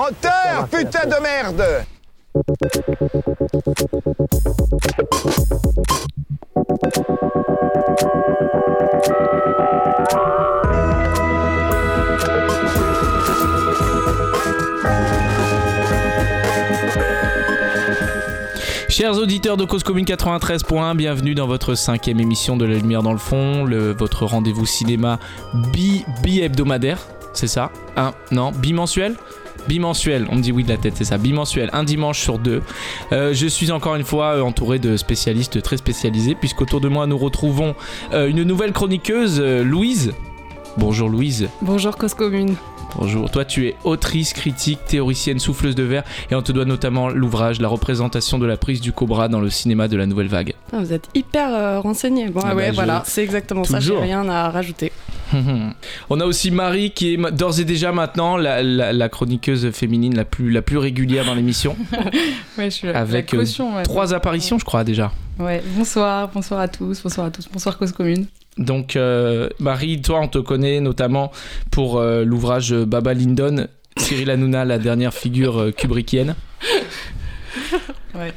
Moteur, putain de merde. Chers auditeurs de Cause Commune 93.1, bienvenue dans votre cinquième émission de La Lumière dans le fond, le- votre rendez-vous cinéma bi, bi-hebdomadaire, c'est ça? Un, non, bimensuel? Bimensuel, on me dit oui de la tête, c'est ça, bimensuel, un dimanche sur deux. Euh, je suis encore une fois euh, entouré de spécialistes très spécialisés, puisqu'autour de moi nous retrouvons euh, une nouvelle chroniqueuse, Louise. Bonjour Louise. Bonjour Cause. Bonjour, toi tu es autrice, critique, théoricienne, souffleuse de verre et on te doit notamment l'ouvrage La représentation de la prise du cobra dans le cinéma de la nouvelle vague. Ah, vous êtes hyper euh, renseigné. Bon, Ah ah ouais, bah, je- voilà, c'est exactement ça, j'ai Toujours. rien à rajouter. on a aussi Marie qui est d'ores et déjà maintenant la, la- la chroniqueuse féminine la plus, la plus régulière dans l'émission. Ouais, je suis Avec, euh, ouais. Trois apparitions je crois déjà. Ouais, bonsoir, bonsoir à tous, bonsoir à tous, bonsoir Cause Commune. Donc euh, Marie, toi on te connaît notamment pour euh, l'ouvrage Baba Lyndon, Cyril Hanouna, la dernière figure euh, kubrickienne. Ouais.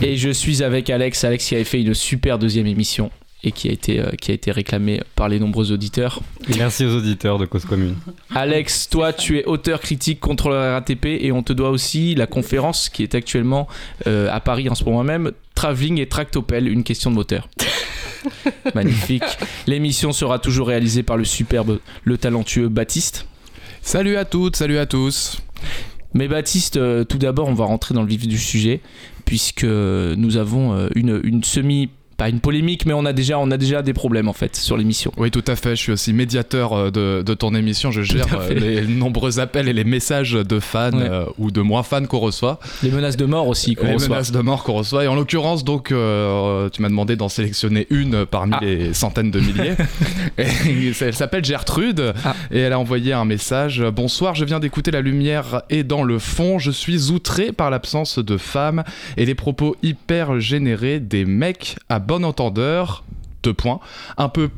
Et je suis avec Alex, Alex qui avait fait une super deuxième émission et qui a été, euh, qui a été réclamée par les nombreux auditeurs. Merci aux auditeurs de Cause Commune. Alex, toi tu es auteur critique contrôleur RATP et on te doit aussi la conférence qui est actuellement euh, à Paris en ce moment même, Travelling et Tractopelle, une question de moteur. Magnifique. L'émission sera toujours réalisée par le superbe, le talentueux Baptiste. Salut à toutes, salut à tous. Mais Baptiste, euh, tout d'abord, on va rentrer dans le vif du sujet, puisque nous avons euh, une, une semi... Pas une polémique, mais on a déjà, on a déjà des problèmes en fait sur l'émission. Oui, tout à fait, je suis aussi médiateur euh, de, de ton émission, je gère euh, les nombreux appels et les messages de fans Ouais. euh, ou de moins fans qu'on reçoit, Les menaces de mort aussi qu'on les reçoit. menaces de mort qu'on reçoit. Et en l'occurrence, donc, euh, tu m'as demandé d'en sélectionner une parmi Ah. les centaines de milliers. et elle s'appelle Gertrude Ah. et elle a envoyé un message. Bonsoir, je viens d'écouter La Lumière et dans le fond, je suis outré par l'absence de femmes et les propos hyper générés des mecs à bon entendeur. Deux points. Un peu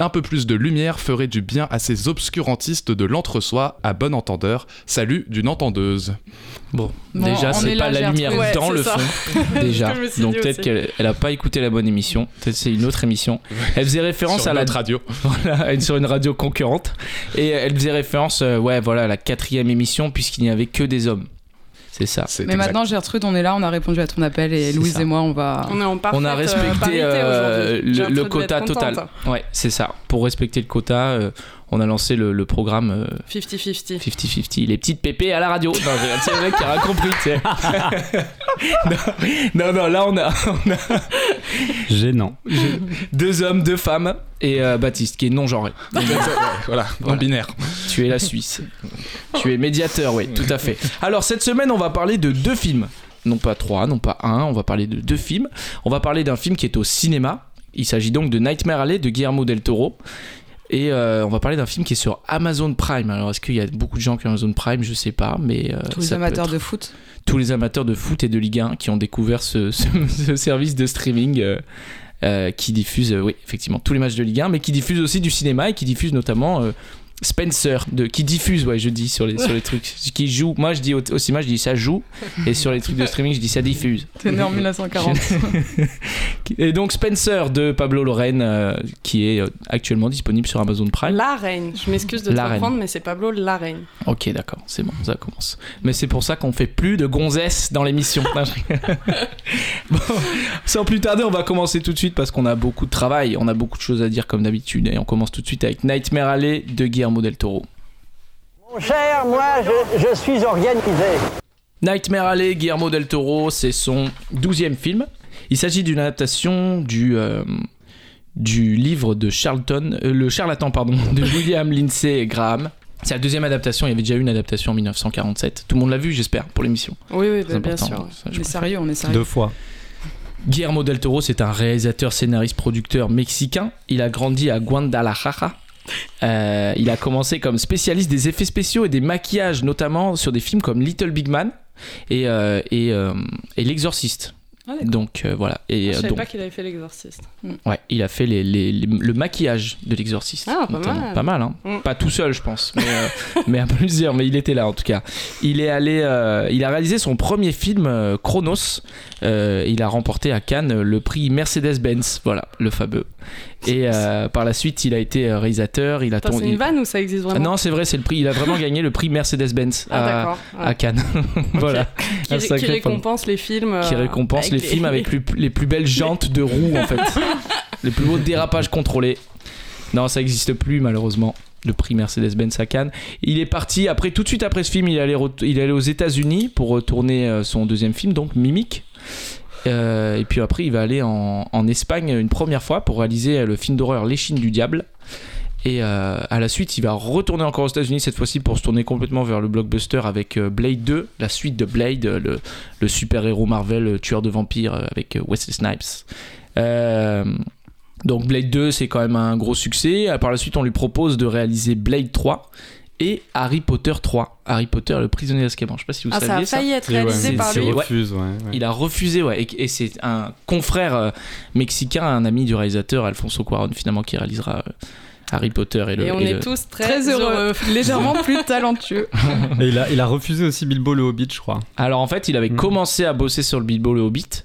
un peu plus de lumière ferait du bien à ces obscurantistes de l'entre-soi à bon entendeur. Salut d'une entendeuse. Bon, Bon, déjà, c'est est pas la lumière. Ouais, dans le ça. fond, déjà. Donc peut-être qu'elle elle a pas écouté la bonne émission. Peut-être c'est une autre émission. Elle faisait référence Sur à la radio. voilà, une- sur une radio concurrente et elle faisait référence, euh, ouais, voilà, à la quatrième émission puisqu'il n'y avait que des hommes. C'est ça. Mais exact. maintenant, Gertrude, on est là, on a répondu à ton appel et Louise ça. et moi, on va. On est en parfaite On a euh, respecté euh, le, quota total. Ouais, c'est ça. Pour respecter le quota, euh, on a lancé le, le programme euh, 50-50. 50-50, les petites pépées à la radio. Non, j'ai- c'est le mec qui a rien compris, tu sais. non, non, non, là on a, on a Gênant. deux hommes, deux femmes et euh, Baptiste qui est non genré. Voilà, Voilà. en binaire. Tu es la Suisse. tu es médiateur, oui, tout à fait. Alors cette semaine, on va parler de deux films. Non pas trois, non pas un, on va parler de deux films. On va parler d'un film qui est au cinéma. Il s'agit donc de Nightmare Alley de Guillermo del Toro. Et euh, on va parler d'un film qui est sur Amazon Prime. Alors est-ce qu'il y a beaucoup de gens qui ont Amazon Prime? Je sais pas, mais euh, Tous les amateurs être de foot? tous les amateurs de foot et de Ligue 1 qui ont découvert ce, ce- ce service de streaming euh, qui diffuse, oui, effectivement, tous les matchs de Ligue 1, mais qui diffuse aussi du cinéma et qui diffuse notamment Spencer, de, qui diffuse, ouais, je dis sur les, sur les trucs, qui joue. Moi, je dis au, au cinéma, je dis ça joue, et sur les trucs de streaming, je dis ça diffuse. T'es né en 1940. Et donc Spencer de Pablo Lorraine, euh, qui est euh, actuellement disponible sur Amazon Prime. La reine. Je m'excuse de te reprendre, mais c'est Pablo la reine. Ok, d'accord, c'est bon, ça commence. Mais c'est pour ça qu'on fait plus de gonzesses dans l'émission. Bon, sans plus tarder, on va commencer tout de suite parce qu'on a beaucoup de travail, on a beaucoup de choses à dire comme d'habitude. Et on commence tout de suite avec Nightmare Alley de Guillermo del Toro. Mon cher, moi, je, je suis organisé. Nightmare Alley, Guillermo del Toro, c'est son douzième film. Il s'agit d'une adaptation du, euh, du livre de Charlton, euh, le charlatan pardon, de William Lindsay Graham. C'est la deuxième adaptation, il y avait déjà eu une adaptation en 1947. Tout le monde l'a vu, j'espère, pour l'émission. Oui, oui, bah, bien sûr. ça, On est sérieux, on est sérieux. Deux fois. Guillermo del Toro, c'est un réalisateur, scénariste, producteur mexicain. Il a grandi à Guadalajara. Euh, il a commencé comme spécialiste des effets spéciaux et des maquillages, notamment sur des films comme Little Big Man et, euh, et, euh, et L'Exorciste. Ah. Donc voilà. Et Je euh, savais donc, pas qu'il avait fait l'exorciste. Ouais, il a fait les, les- les- le maquillage de l'exorciste. Ah, pas notamment. mal. Pas mal, hein. Mm. Pas tout seul, je pense, mais, euh, mais à plusieurs. Mais il était là en tout cas. Il est allé, euh, il a réalisé son premier film euh, Chronos. Il a remporté à Cannes le prix Mercedes-Benz, voilà, le fameux. Et par la suite, il a été réalisateur. Il a tourné- c'est une vanne ou ça existe Ah vraiment non, c'est vrai, c'est le prix. Il a vraiment gagné le prix Mercedes-Benz Ah, à, à. Cannes. voilà. Qui, récompense les films. Qui récompense les films avec plus- les plus belles jantes de roues en fait. les plus beaux dérapages contrôlés. Non, ça n'existe plus malheureusement. Le prix Mercedes-Benz à Cannes. Il est parti après, tout de suite après ce film, il est allé, il aux États-Unis pour retourner euh, son deuxième film, donc Mimic. Euh, et puis après, il va aller en, en Espagne une première fois pour réaliser euh, le film d'horreur L'échine du diable. Et euh, à la suite, il va retourner encore aux États-Unis cette fois-ci pour se tourner complètement vers le blockbuster avec euh, Blade 2, la suite de Blade, euh, le, le super-héros Marvel, euh, tueur de vampires euh, avec euh, Wesley Snipes. Euh, donc Blade 2, c'est quand même un gros succès. Euh, Par la suite, on lui propose de réaliser Blade 3 et Harry Potter 3. Harry Potter, le prisonnier d'Azkaban. Je sais pas si vous Ah, ça saviez a ça. failli être ouais, réalisé par lui. Refuse, ouais. ouais. Il a refusé, ouais, et, et c'est un confrère euh, mexicain, un ami du réalisateur Alfonso Cuarón finalement qui réalisera euh, Harry Potter et le. Et on et est le- tous très, Très heureux, légèrement plus talentueux. Et il a, il a refusé aussi Bilbo le Hobbit, je crois. Alors en fait, il avait Mm. commencé à bosser sur le Bilbo le Hobbit.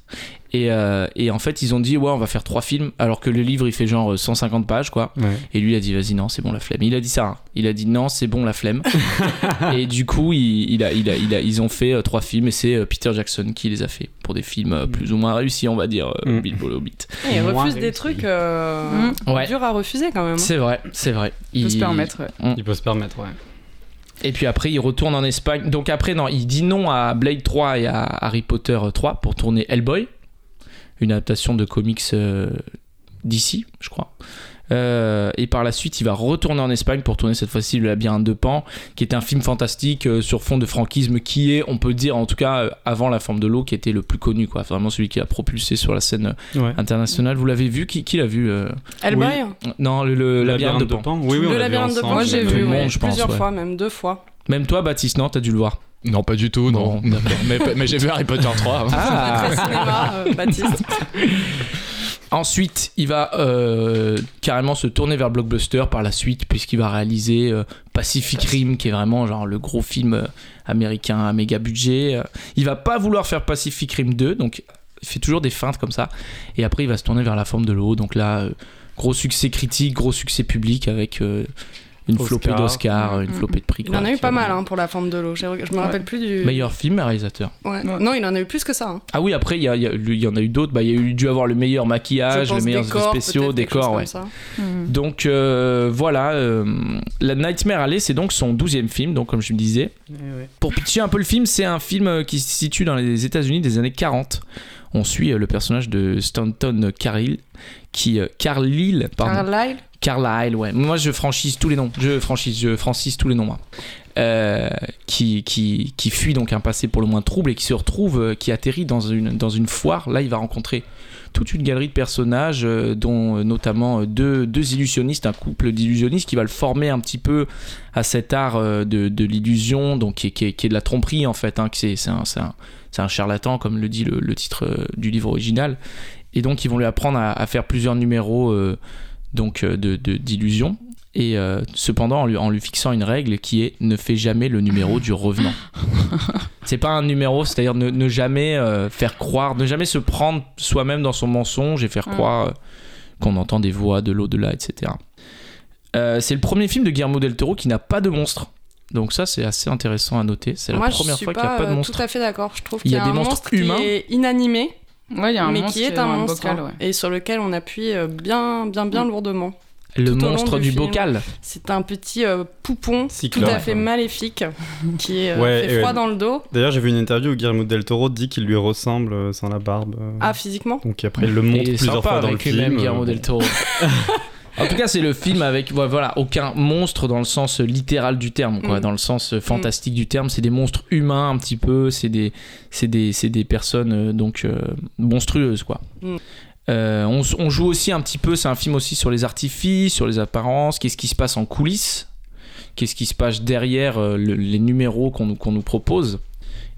Et, euh, et en fait, ils ont dit, ouais, on va faire trois films. Alors que le livre, il fait genre euh, 150 pages, quoi. Ouais. Et lui, il a dit, vas-y, non, c'est bon la flemme. Il a dit ça. hein. Il a dit, non, c'est bon la flemme. et du coup, il, il a, il a, il a- ils ont fait euh, trois films. Et c'est euh, Peter Jackson qui les a fait. Pour des films euh, plus ou moins réussis, on va dire, euh, Mm. Bilbo le Hobbit. Et il refuse des trucs euh, Ouais. durs à refuser quand même. hein. C'est vrai, c'est vrai. On peut se permettre. ouais. Il peut se permettre, ouais. Et puis après, il retourne en Espagne. Donc après, non, il dit non à Blade 3 et à Harry Potter 3 pour tourner Hellboy, une adaptation de comics euh, d'ici, je crois. Euh, et par la suite, il va retourner en Espagne pour tourner cette fois-ci Le Labyrinthe de Pan, qui est un film fantastique euh, sur fond de franquisme, qui est, on peut dire, en tout cas, euh, avant La Forme de l'eau, qui était le plus connu, quoi. Vraiment celui qui a propulsé sur la scène ouais. internationale. Vous l'avez vu? Qui, qui l'a vu euh? Hellboy Non, le, le Labyrinthe de Pan. Oui, oui, on Le labyrinthe de. Pan, Moi, j'ai vu, ouais, monde, je pense, plusieurs ouais. fois, même deux fois. Même toi, Baptiste, non T'as dû le voir Non, pas du tout, non. Mais mais j'ai vu Harry Potter 3. Ah Très cinéma, euh, Baptiste. Ensuite, il va euh, carrément se tourner vers blockbuster par la suite, puisqu'il va réaliser euh, Pacific Rim, qui est vraiment genre le gros film américain à méga budget. Il va pas vouloir faire Pacific Rim 2, donc il fait toujours des feintes comme ça. Et après, il va se tourner vers la forme de l'eau. Donc là, euh, gros succès critique, gros succès public avec euh, une Oscar. flopée d'Oscars, une flopée de prix. Il quoi, en a eu pas mal hein, pour la forme de l'eau. Je me rappelle plus du. Meilleur film, réalisateur. Ouais. Ouais. Non, il en a eu plus que ça. hein. Ah oui, après, il y, a- il y a- il y en a eu d'autres. Bah, il y a eu dû avoir le meilleur maquillage, pense les meilleurs effets décor, spéciaux, décors, comme ouais. ça. Mm. Donc euh, voilà, euh, la Nightmare Alley, c'est donc son douzième film, donc comme je me disais. Pour pitcher un peu le film, c'est un film euh, qui se situe dans les États-Unis des années 40. On suit le personnage de Stanton Carlyle, qui Carlyle, pardon, Carlyle? Carlyle, ouais. Moi, je franchise tous les noms. Je franchise, je francise tous les noms. Euh, qui, fuit donc un passé pour le moins trouble et qui se retrouve, euh, qui atterrit dans une, foire. Là, il va rencontrer toute une galerie de personnages, euh, dont notamment deux, illusionnistes, un couple d'illusionnistes qui va le former un petit peu à cet art de, l'illusion, donc qui est, qui qui est de la tromperie en fait. Hein, c'est, un, charlatan, comme le dit le, titre du livre original. Et donc, ils vont lui apprendre à, faire plusieurs numéros donc, euh, de, d'illusion. Et euh, cependant, en lui, en lui fixant une règle qui est ne fais jamais le numéro du revenant. c'est pas un numéro, c'est-à-dire ne, ne jamais euh, faire croire, ne jamais se prendre soi-même dans son mensonge et faire Mm. croire euh, qu'on entend des voix de l'au-delà, etc. C'est le premier film de Guillermo del Toro qui n'a pas de monstre. Donc ça, c'est assez intéressant à noter. C'est la je première suis fois qu'il n'y a pas de monstre. tout à fait d'accord. Je trouve Il y qu'il a y a des un monstres monstre humains. qui est inanimé, Ouais, il y a un mais monstre qui est un monstre bocal, hein, ouais. et sur lequel on appuie euh, bien, bien, bien Mm. lourdement. Le monstre du bocal. C'est un petit euh, poupon tout à fait maléfique qui est, euh, Ouais, fait froid ouais. dans le dos. D'ailleurs, j'ai vu une interview où Guillermo del Toro dit qu'il lui ressemble euh, sans la barbe. euh. Ah, physiquement? Donc après, il le montre plusieurs sympa fois dans le avec lui-même, film. Guillermo del Toro. en tout cas, c'est le film avec voilà aucun monstre dans le sens littéral du terme, quoi, Mm. dans le sens euh, fantastique du terme. C'est des monstres humains un petit peu. C'est des c'est des des personnes euh, donc euh, monstrueuses, quoi. Mm. Euh, on, joue aussi un petit peu. C'est un film aussi sur les artifices, sur les apparences. Qu'est-ce qui se passe en coulisses Qu'est-ce qui se passe derrière euh, le- les numéros qu'on qu'on nous propose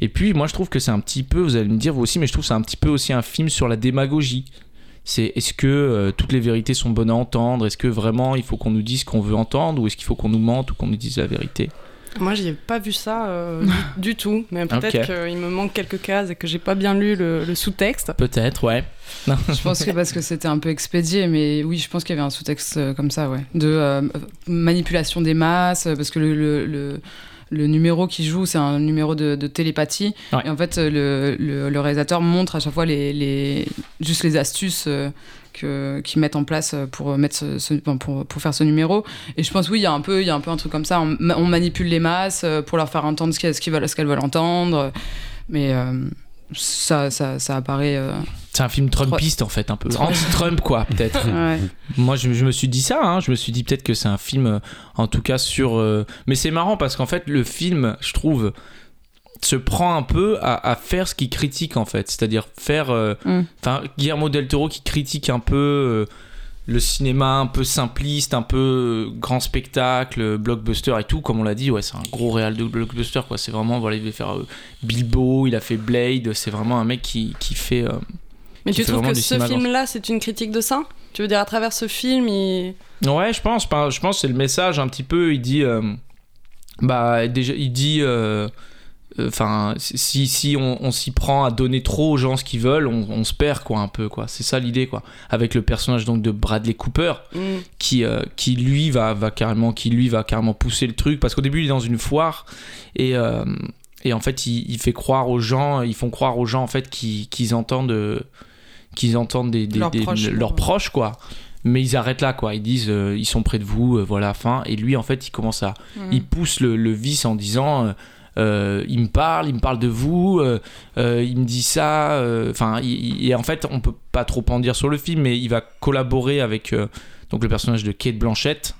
Et puis, moi, je trouve que c'est un petit peu, vous allez me dire vous aussi, mais je trouve que c'est un petit peu aussi un film sur la démagogie. C'est est-ce que euh, toutes les vérités sont bonnes à entendre? Est-ce que vraiment il faut qu'on nous dise ce qu'on veut entendre Ou est-ce qu'il faut qu'on nous mente ou qu'on nous dise la vérité? Moi, j'ai pas vu ça euh, du, du tout. Mais peut-être qu'il me manque quelques cases et que j'ai pas bien lu le, le sous-texte. Peut-être, ouais. Non. Je pense que parce que c'était un peu expédié, mais oui, je pense qu'il y avait un sous-texte euh, comme ça, ouais. De euh, manipulation des masses, parce que le, le, le- le numéro qui joue, c'est un numéro de, de télépathie. Ouais. Et en fait, le, le, le réalisateur montre à chaque fois les, les, juste les astuces. euh, qu'ils mettent en place pour mettre ce, ce- pour, pour faire ce numéro et je pense oui il y a un peu y a un peu un truc comme ça on, ma- on manipule les masses euh, pour leur faire entendre ce qu'elles qu'ils veulent qu'elles veulent entendre mais euh, ça, ça ça apparaît euh, C'est un film Trumpiste en fait, un peu. Anti-Trump, quoi, peut-être. ouais. Moi, je, je me suis dit ça, hein, je me suis dit peut-être que c'est un film, euh, en tout cas sur. euh, Mais c'est marrant parce qu'en fait, le film, je trouve, se prend un peu à, à faire ce qu'il critique en fait. C'est-à-dire faire. euh, Mm. Enfin, Guillermo del Toro qui critique un peu. Le cinéma un peu simpliste, un peu euh, grand spectacle, euh, blockbuster et tout, comme on l'a dit, ouais, c'est un gros réal de blockbuster, quoi. C'est vraiment, voilà, il va faire euh, Bilbo, il a fait Blade, c'est vraiment un mec qui, qui fait. euh, Mais Qui tu fait trouves que ce film-là, c'est une critique de ça? Tu veux dire, à travers ce film, il... Ouais, je pense. pas- Je pense que c'est le message un petit peu. Il dit, euh, bah déjà, il dit, euh, enfin, si si on, on s'y prend à donner trop aux gens ce qu'ils veulent, on, on se perd quoi un peu quoi. C'est ça l'idée quoi. Avec le personnage donc de Bradley Cooper Mm. qui euh, qui lui va va carrément qui lui va carrément pousser le truc parce qu'au début il est dans une foire et euh, et en fait il, il fait croire aux gens ils font croire aux gens en fait qu'ils entendent euh, qu'ils entendent des, des- Leurs des- proches, leurs ouais. proches quoi mais ils arrêtent là quoi ils disent euh, ils sont près de vous euh, voilà fin et lui en fait il commence à Mm. il pousse le, le vice en disant euh, euh, il me parle, il me parle de vous, euh, euh, il me dit ça. Enfin, et en fait, on peut pas trop en dire sur le film, mais il va collaborer avec euh, donc le personnage de Kate Blanchett,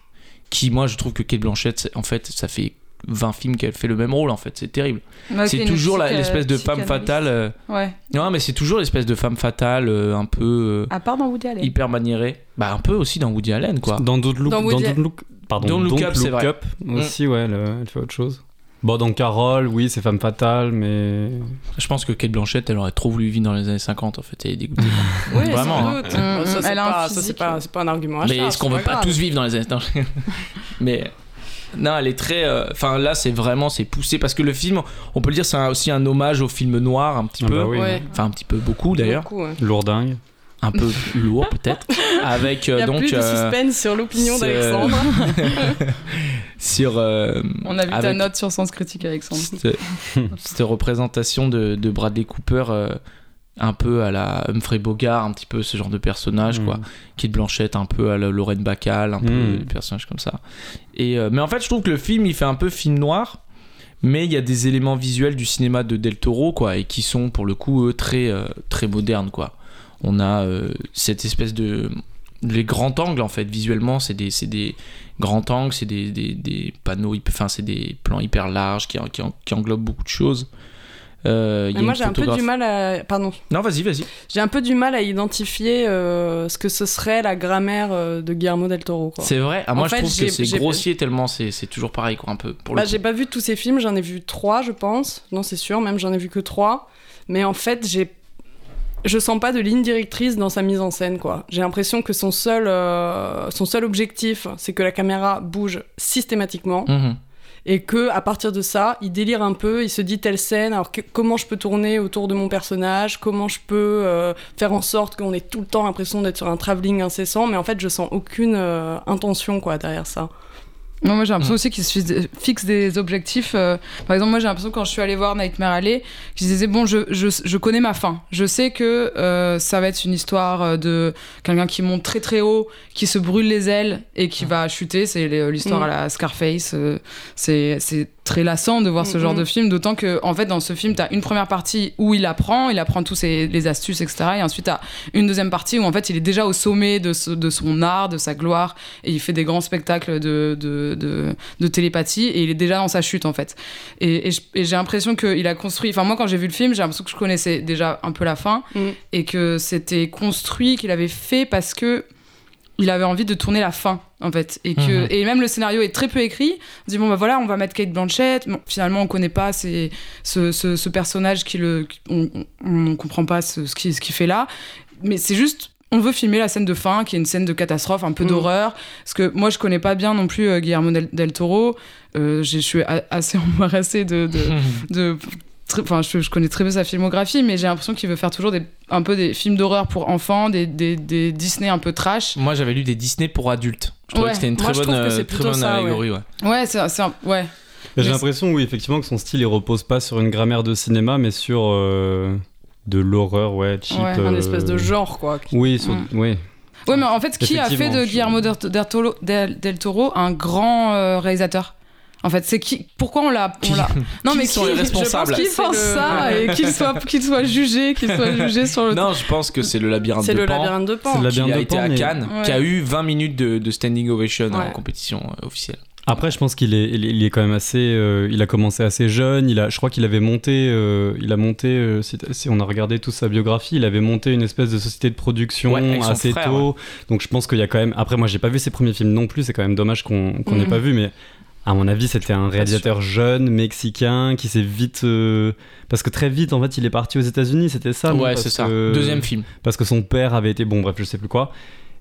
qui moi je trouve que Kate Blanchett, en fait, ça fait 20 films qu'elle fait le même rôle, en fait, c'est terrible. Ouais, c'est toujours l'espèce de femme fatale. euh, Ouais. Non, mais c'est toujours l'espèce de femme fatale, euh, un peu euh, À part dans Woody Allen. hyper maniérée. Bah, un peu aussi dans Woody Allen, quoi. Dans Don't Look, Dans dans Don't Look, pardon, Don't Look Up, c'est vrai. Up aussi, ouais, elle fait autre chose. Bon, dans Carole, oui, c'est femme fatale, mais Je pense que Kate Blanchett, elle aurait trop voulu vivre dans les années 50, en fait, elle est dégoûtée. Oui, Vraiment, sans hein. doute. Bah, ça, c'est elle a un pas, ça, c'est physique. pas, c'est pas un argument à Mais est-ce qu'on veut pas tous vivre dans les années non, je- Mais non, elle est très. euh, Enfin là, c'est vraiment c'est poussé parce que le film, on peut le dire, c'est aussi un hommage au film noir un petit Ah peu. bah oui. Ouais. Enfin un petit peu beaucoup d'ailleurs, Beaucoup, ouais. lourdingue. Un peu lourd peut-être. Avec Il euh, y a donc plus de euh, suspense sur l'opinion d'Alexandre. sur euh, On a vu ta note sur Sens Critique, Alexandre. cette, cette représentation de, de Bradley Cooper. euh, un peu à la Humphrey Bogart, un petit peu ce genre de personnage, quoi. Mm. Kate Blanchett un peu à la Lorraine Bacall, un peu Mm. des personnages comme ça. Et euh, mais en fait, je trouve que le film, il fait un peu film noir, mais il y a des éléments visuels du cinéma de Del Toro, quoi, et qui sont pour le coup eux, très euh, très modernes, quoi. On a euh, cette espèce de les grands angles en fait visuellement c'est des c'est des grands angles c'est des, des, des panneaux enfin c'est des plans hyper larges qui, qui, qui englobent beaucoup de choses Euh, y a moi, j'ai un peu du mal à. Pardon. non vas-y vas-y J'ai un peu du mal à identifier euh, ce que ce serait la grammaire euh, de Guillermo del Toro. C'est vrai? Ah, En moi fait, je trouve que c'est grossier tellement c'est toujours pareil quoi un peu pour Bah, j'ai pas vu tous ces films, j'en ai vu trois, je pense. Non, c'est sûr, même j'en ai vu que trois. Mais en fait, j'ai. Je sens pas de ligne directrice dans sa mise en scène, quoi. J'ai l'impression que son seul, euh, son seul objectif, c'est que la caméra bouge systématiquement Mhm. et que à partir de ça, il délire un peu, il se dit telle scène, alors que- comment je peux tourner autour de mon personnage, comment je peux euh, faire en sorte qu'on ait tout le temps l'impression d'être sur un travelling incessant, mais en fait, je sens aucune euh, intention, quoi, derrière ça. Non, moi j'ai l'impression Mm. aussi qu'ils se fixe- fixent des objectifs. euh, par exemple, moi j'ai l'impression quand je suis allée voir Nightmare Alley, qu'ils disaient bon, je, je, je connais ma fin. Je sais que euh, ça va être une histoire euh, de quelqu'un qui monte très très haut, qui se brûle les ailes et qui va chuter. C'est les- l'histoire Mm. à la Scarface. euh, c'est très lassant de voir ce genre mm. de film, d'autant que en fait dans ce film, t'as une première partie où il apprend, il apprend tous ses, les astuces, etc. Et ensuite t'as une deuxième partie où en fait il est déjà au sommet de, ce- de son art, de sa gloire, et il fait des grands spectacles de, de, de, de télépathie, et il est déjà dans sa chute en fait. Et j'ai l'impression qu'il a construit, enfin moi quand j'ai vu le film, j'ai l'impression que je connaissais déjà un peu la fin, Mm. et que c'était construit, qu'il avait fait parce que il avait envie de tourner la fin en fait. Et que Mhm. et même le scénario est très peu écrit. On dit bon bah voilà on va mettre Kate Blanchett. Bon, finalement on connaît pas c'est ce, ce, ce personnage qui le qui- on, on, on comprend pas ce, ce qui ce qu'il fait là. Mais c'est juste on veut filmer la scène de fin qui est une scène de catastrophe un peu Mhm. d'horreur. Parce que moi je connais pas bien non plus euh, Guillermo del, del Toro. Euh, j'ai- je suis assez embarrassée de, de, enfin je, je connais très peu sa filmographie mais j'ai l'impression qu'il veut faire toujours des, un peu des films d'horreur pour enfants des, des, des Disney un peu trash Moi, j'avais lu des Disney pour adultes. Je trouvais Ouais. que c'était une très bonne, euh, c'est très plutôt bonne ça, ouais. allégorie. Ouais. ouais c'est c'est un- ouais J'ai l'impression, oui, effectivement, que son style, il repose pas sur une grammaire de cinéma, mais sur euh, de l'horreur, ouais, cheap. Ouais, Un euh, espèce de genre, quoi. Oui, sur- Mm. oui. Ouais, mais en fait, qui a fait de Guillermo del, Toro, del- del Toro un grand réalisateur En fait, c'est qui Pourquoi on l'a Non, qui mais sont qui les responsables Je pense qu'il pense ça et qu'il soit qu'il soit jugé, qu'il soit jugé sur le. Non, je pense que c'est le labyrinthe C'est de le Pan. labyrinthe de C'est Pan. le Qui labyrinthe a de été Pan, à Cannes, qui a eu 20 minutes de, de standing ovation en compétition euh, officielle. Après, je pense qu'il est, il est, quand même assez. euh, il a commencé assez jeune. Il a, je crois qu'il avait monté. euh, il a monté. euh, si, si on a regardé toute sa biographie, il avait monté une espèce de société de production Ouais, assez frère, tôt. Donc, je pense qu'il y a quand même. Après, moi, j'ai pas vu ses premiers films non plus. C'est quand même dommage qu'on qu'on n'ait Mhm. pas vu, mais. À mon avis, c'était un réalisateur jeune, mexicain, qui s'est vite. euh, parce que très vite, en fait, il est parti aux États-Unis, c'était ça ouais, c'est ça. que- Deuxième film. Parce que son père avait été. Bon, bref, je sais plus quoi.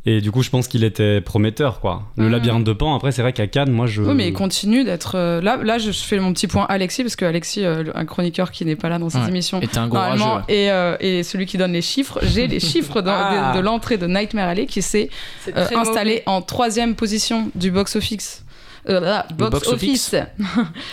Et du coup, je pense qu'il était prometteur, quoi. Le Mhm. labyrinthe de Pan, après, c'est vrai qu'à Cannes, moi, je. Oui, mais il continue d'être. euh, Là, là, je fais mon petit point Alexis, parce que Alexis, euh, un chroniqueur qui n'est pas là dans cette Ouais. émission, t'es un gros normalement, et, euh, et celui qui donne les chiffres, j'ai les chiffres Ah. de, de l'entrée de Nightmare Alley qui s'est euh, installé en troisième position du box-office. Euh, là, box, box office. office.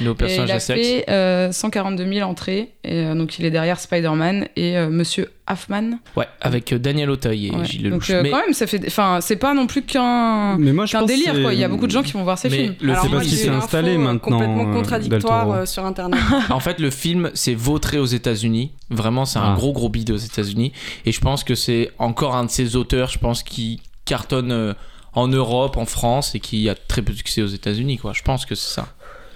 Nos Et personnages il a fait euh, 142 000 entrées, et euh, donc il est derrière Spider-Man et euh, Monsieur Hoffman. Ouais, avec euh, Daniel Auteuil et Ouais. Gilles Donc Lelouch. euh, mais quand même, ça fait, enfin, c'est pas non plus qu'un Mais moi, je qu'un pense délire quoi. Il y a beaucoup de gens qui vont voir ces Mais films. le C'est film, parce qu'il s'est installé euh, maintenant, complètement euh, contradictoire euh, sur internet. En fait, le film s'est vautré aux États-Unis. Vraiment, c'est un Ah. gros gros bide aux États-Unis. Et je pense que c'est encore un de ces auteurs, je pense, qui cartonne euh, en Europe, en France, et qui a très peu de succès aux États-Unis. Quoi. Je pense que c'est ça.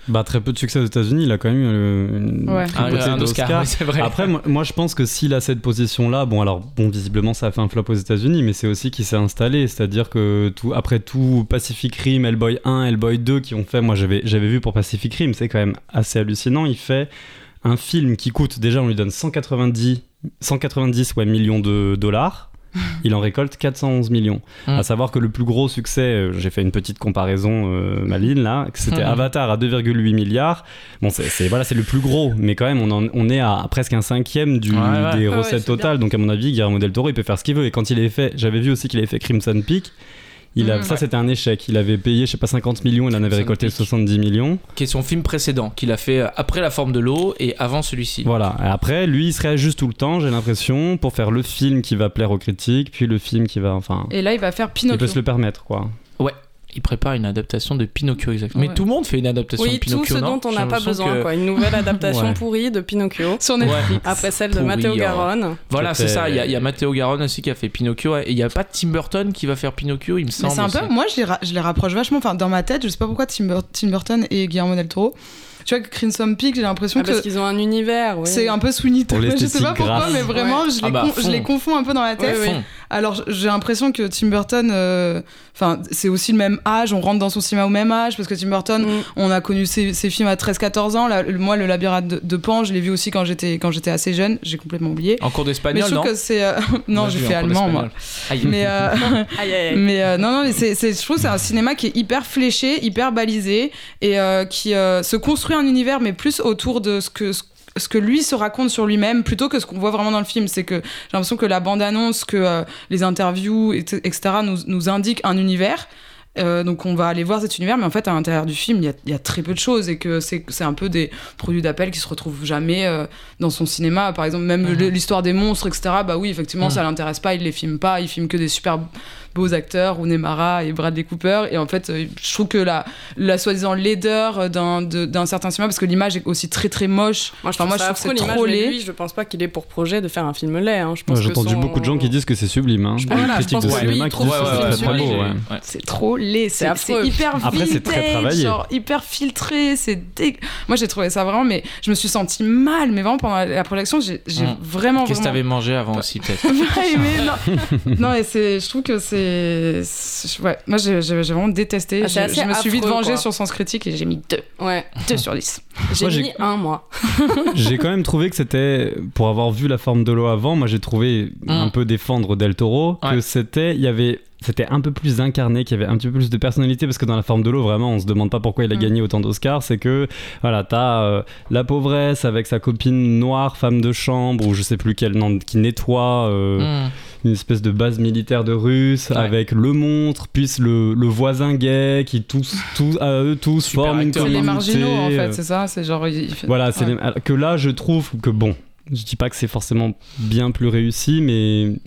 Bah, très peu de succès aux États-Unis. Il a quand même eu euh, une Ouais. Un, Oscar, oui, vrai. Après, moi, moi, je pense que s'il a cette position-là, bon, alors, bon, visiblement, ça a fait un flop aux États-Unis, mais c'est aussi qu'il s'est installé. C'est-à-dire que tout, après tout Pacific Rim, Hellboy 1, Hellboy 2 qui ont fait, moi, j'avais, j'avais vu pour Pacific Rim, c'est quand même assez hallucinant. Il fait un film qui coûte, déjà, on lui donne 190, 190 ouais, millions de dollars. Il en récolte 411 millions. Mm. À savoir que le plus gros succès, euh, j'ai fait une petite comparaison euh, maline là, c'était Mm. Avatar à 2,8 milliards. Bon, c'est voilà, c'est le plus gros, mais quand même, on, en- on est à presque un cinquième du, Ouais, ouais. des Ouais, recettes totales. Donc à mon avis, Guillermo del Toro, il peut faire ce qu'il veut. Et quand il avait fait, j'avais vu aussi qu'il avait fait Crimson Peak. Il a, Mm. ça, c'était un échec. Il avait payé, je sais pas, 50 millions, il en avait récolté Peak. 70 millions. Qui est son film précédent, qu'il a fait euh, après La forme de l'eau et avant celui-ci. Voilà. Et après, lui, il se réajuste tout le temps, j'ai l'impression, pour faire le film qui va plaire aux critiques, puis le film qui va, enfin, Et là, il va faire il Pinocchio. peut se le permettre, quoi. Il prépare une adaptation de Pinocchio, exactement. Ouais. Mais tout le monde fait une adaptation Oui, de tout Pinocchio. ce non dont on n'a pas besoin, que- quoi. Une nouvelle adaptation Ouais. pourrie de Pinocchio. Sur Netflix. Ouais. Après celle de Matteo hein. Garonne. Voilà, c'est ça. Il y, a- Matteo Garonne aussi qui a fait Pinocchio. Et il n'y a pas Tim Burton qui va faire Pinocchio, il me semble. c'est un peu, aussi. moi je les, ra- je les rapproche vachement, enfin dans ma tête, je sais pas pourquoi Tim, Bur- Tim Burton et Guillermo del Toro. Tu vois que Crimson Peak, j'ai l'impression Ah, parce que qu'ils ont un univers, oui. c'est un peu Sweeney Pour Todd. Je sais l'esthétique pas pourquoi, grasse. mais vraiment, Ouais. je, les Ah bah, con- à je fond. les confonds un peu dans la tête. Ouais, ouais. Alors j'ai l'impression que Tim Burton, euh, enfin c'est aussi le même âge, on rentre dans son cinéma au même âge, parce que Tim Burton, Mm. on a connu ses, ses films à 13-14 ans. Moi, le labyrinthe de, de Pan, je l'ai vu aussi quand j'étais quand j'étais assez jeune, j'ai complètement oublié. En cours Mais je d'espagnol, trouve non que c'est... euh, non, j'ai fait allemand, moi. Aïe. Mais, euh, Aïe, aïe, aïe. mais euh, non, non, mais c'est, c'est- je trouve que c'est un cinéma qui est hyper fléché, hyper balisé et euh, qui euh, se construit un univers, mais plus autour de ce que ce ce que lui se raconte sur lui-même plutôt que ce qu'on voit vraiment dans le film. C'est que j'ai l'impression que la bande-annonce, que euh, les interviews, et- etc., nous, nous indiquent un univers. Euh, donc on va aller voir cet univers, mais en fait à l'intérieur du film, il y a, il y a très peu de choses et que c'est un peu des produits d'appel qui se retrouvent jamais euh, dans son cinéma. Par exemple, même Mhm. l'histoire des monstres, etc. Bah oui, effectivement, Mhm. ça l'intéresse pas, il les filme pas, il filme que des super beaux acteurs, Rooney Mara et Bradley Cooper. Et en fait, euh, je trouve que la, la soi-disant laideur d'un de- d'un certain cinéma, parce que l'image est aussi très très moche. Moi, je Enfin, trouve moi, ça je affreux, trouve que c'est trop laid. lui, je pense pas qu'il ait pour projet de faire un film laid. hein. J'ai entendu son- beaucoup de gens qui disent que c'est sublime. Hein. Voilà, je pense de cinéma qui c'est ouais. trop laid, c'est hyper Après, c'est très travaillé. genre hyper filtré, c'est. Moi j'ai trouvé ça vraiment, mais je me suis sentie mal, mais vraiment pendant la, projection, j'ai Mm. vraiment Qu'est-ce que t'avais mangé avant aussi, peut-être non, non et je trouve que c'est, c'est. Ouais, moi j'ai vraiment détesté. Ah, je, assez je me suis vite vengée quoi. sur Sens Critique et j'ai mis 2. Ouais. 2 sur 10. J'ai mis un, moi. J'ai quand même trouvé que c'était, pour avoir vu la forme de l'eau avant, moi j'ai trouvé un peu défendre Del Toro, que c'était, il y avait, c'était un peu plus incarné, qu'il y avait un petit peu plus de personnalité, parce que dans la forme de l'eau, vraiment, on se demande pas pourquoi il a Mm. gagné autant d'Oscars, c'est que, voilà, t'as euh, la pauvresse avec sa copine noire, femme de chambre, ou je sais plus quel nom, qui nettoie euh, Hmm. une espèce de base militaire de russe, Ouais. avec le montre, puis le, le voisin gay, qui tous, tous, à eux tous Super forment une acteur. C'est les communauté. marginaux en fait, c'est ça. C'est genre. il- il fait- voilà, c'est Ouais. les- alors que là, je trouve que bon, je dis pas que c'est forcément bien plus réussi, mais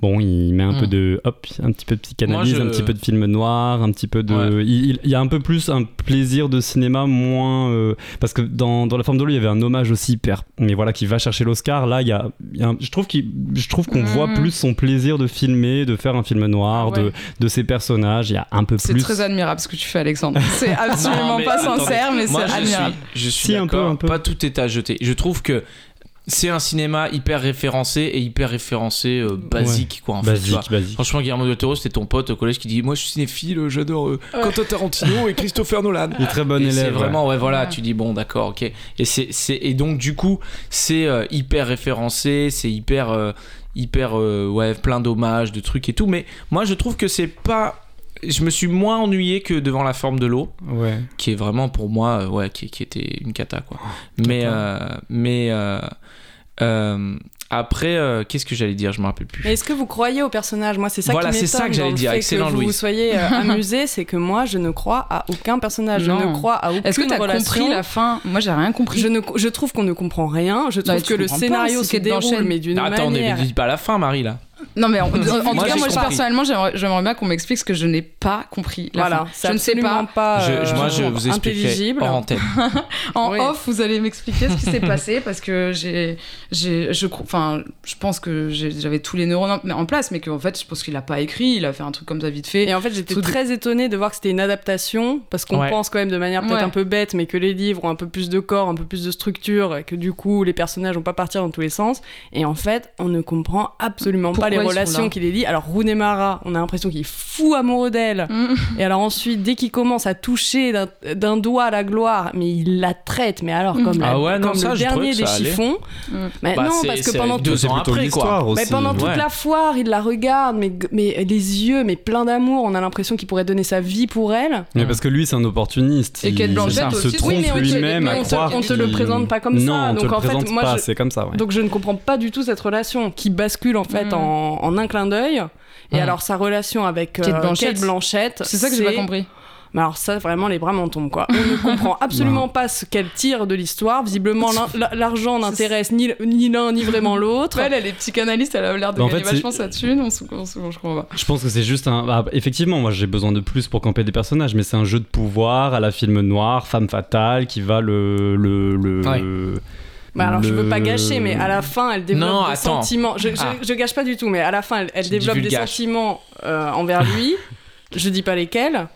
bon, il met un Mm. peu de hop, un petit peu de psychanalyse, Moi, je- un petit peu de film noir, un petit peu de. Ouais. Il, y a un peu plus un plaisir de cinéma, moins. euh, parce que dans, dans La forme de l'eau, il y avait un hommage aussi hyper. Mais voilà, qui va chercher l'Oscar. Là, il y a, il y a un- je trouve qu'il- je trouve qu'on Mm. voit plus son plaisir de filmer, de faire un film noir, Ah ouais. de, de ses personnages. Il y a un peu C'est plus. très admirable ce que tu fais, Alexandre. C'est absolument Non, mais pas attendez. sincère, mais c'est je admirable. Suis, je suis Si, un peu, un peu. Pas tout est à jeter. Je trouve que c'est un cinéma hyper référencé et hyper référencé euh, basique, quoi. En fait, tu vois. Basique, basique. Franchement, Guillermo del Toro, c'était ton pote au collège qui dit Moi, je suis cinéphile, j'adore euh, Quentin Tarantino et Christopher Nolan. Il est très bon Et c'est élève. ouais. vraiment, ouais, voilà, Ouais. tu dis bon, d'accord, ok. Et c'est, c'est, et donc du coup, c'est euh, hyper référencé, c'est hyper, euh, hyper, euh, ouais, plein d'hommages, de trucs et tout. Mais moi, je trouve que c'est pas. Je me suis moins ennuyé que devant la forme de l'eau, Ouais. qui est vraiment pour moi, euh, ouais, qui, qui était une cata, quoi. mais, euh, mais euh, euh, après, euh, qu'est-ce que j'allais dire? Je me rappelle plus. Mais est-ce que vous croyez au personnage? Moi, c'est ça Voilà, qui c'est m'étonne ça que j'allais dans le dire. fait Excellent, que vous soyez euh, amusé, c'est que moi, je ne crois à aucun personnage. Non. Je ne crois à aucune Est-ce que t'as relation. compris la fin? Moi, j'ai rien compris. je, ne, je trouve qu'on ne comprend rien. Je trouve mais que tu le scénario se déroule, mais d'une manière. mais dis pas la fin, Marie, là. Non, mais en, en tout cas, moi, personnellement, j'aimerais bien qu'on m'explique ce que je n'ai pas compris. la Voilà, je ne sais absolument pas. pas. Euh, je- moi, je vous expliquerai antenne. En Oui. off, vous allez m'expliquer ce qui s'est passé parce que j'ai, j'ai, je, enfin, je pense que j'avais tous les neurones en, en place, mais qu'en fait, je pense qu'il a pas écrit, il a fait un truc comme ça vite fait. Et en fait, j'étais de- très étonnée de voir que c'était une adaptation, parce qu'on Ouais. pense quand même de manière peut-être Ouais. un peu bête, mais que les livres ont un peu plus de corps, un peu plus de structure, et que du coup, les personnages vont pas partir dans tous les sens. Et en fait, on ne comprend absolument Pourquoi pas les relations là qui les lient. Alors, Rooney Mara, on a l'impression qu'il est fou amoureux d'elle. Mm. Et alors ensuite, dès qu'il commence à toucher d'un- doigt la gloire, mais il la traite, mais alors comme, la- Ah ouais, non, comme ça, le dernier des allait. chiffons. Mm. Mais Bah, non, parce que pendant deux C'est ans plutôt après, quoi. l'histoire aussi. mais pendant toute la foire, il la regarde, mais, mais les yeux, mais plein d'amour. On a l'impression qu'il pourrait donner sa vie pour elle. Mais parce que lui, c'est un opportuniste. Et Kate Blanchett se aussi. trompe lui-même à on te- croire on te le qu'il- présente pas comme ça, Non, on te donc le en fait, présente moi, pas, je- c'est comme ça. Donc je ne comprends pas du tout cette relation qui bascule en fait Mm. En, en un clin d'œil. Et Mm. alors sa relation avec euh, Kate Blanchett. C'est ça que j'ai pas compris. Mais alors ça, vraiment, les bras m'en tombent, quoi. On ne comprend absolument pas ce qu'elle tire de l'histoire. Visiblement, l'argent n'intéresse ni, ni l'un ni vraiment l'autre. Elle, elle est psychanalyste, elle a l'air de en gagner fait, c'est- vachement sa thune, on se, on se- je crois pas. Je pense que c'est juste un. bah, effectivement, moi j'ai besoin de plus pour camper des personnages, mais c'est un jeu de pouvoir à la film noir, femme fatale, qui va le. le, le... Ouais. Bah alors, je veux le- pas gâcher, mais à la fin, elle développe Non, des attends. sentiments. Je, je, Ah. je gâche pas du tout, mais à la fin, elle, développe des sentiments euh, envers lui. je dis pas lesquels.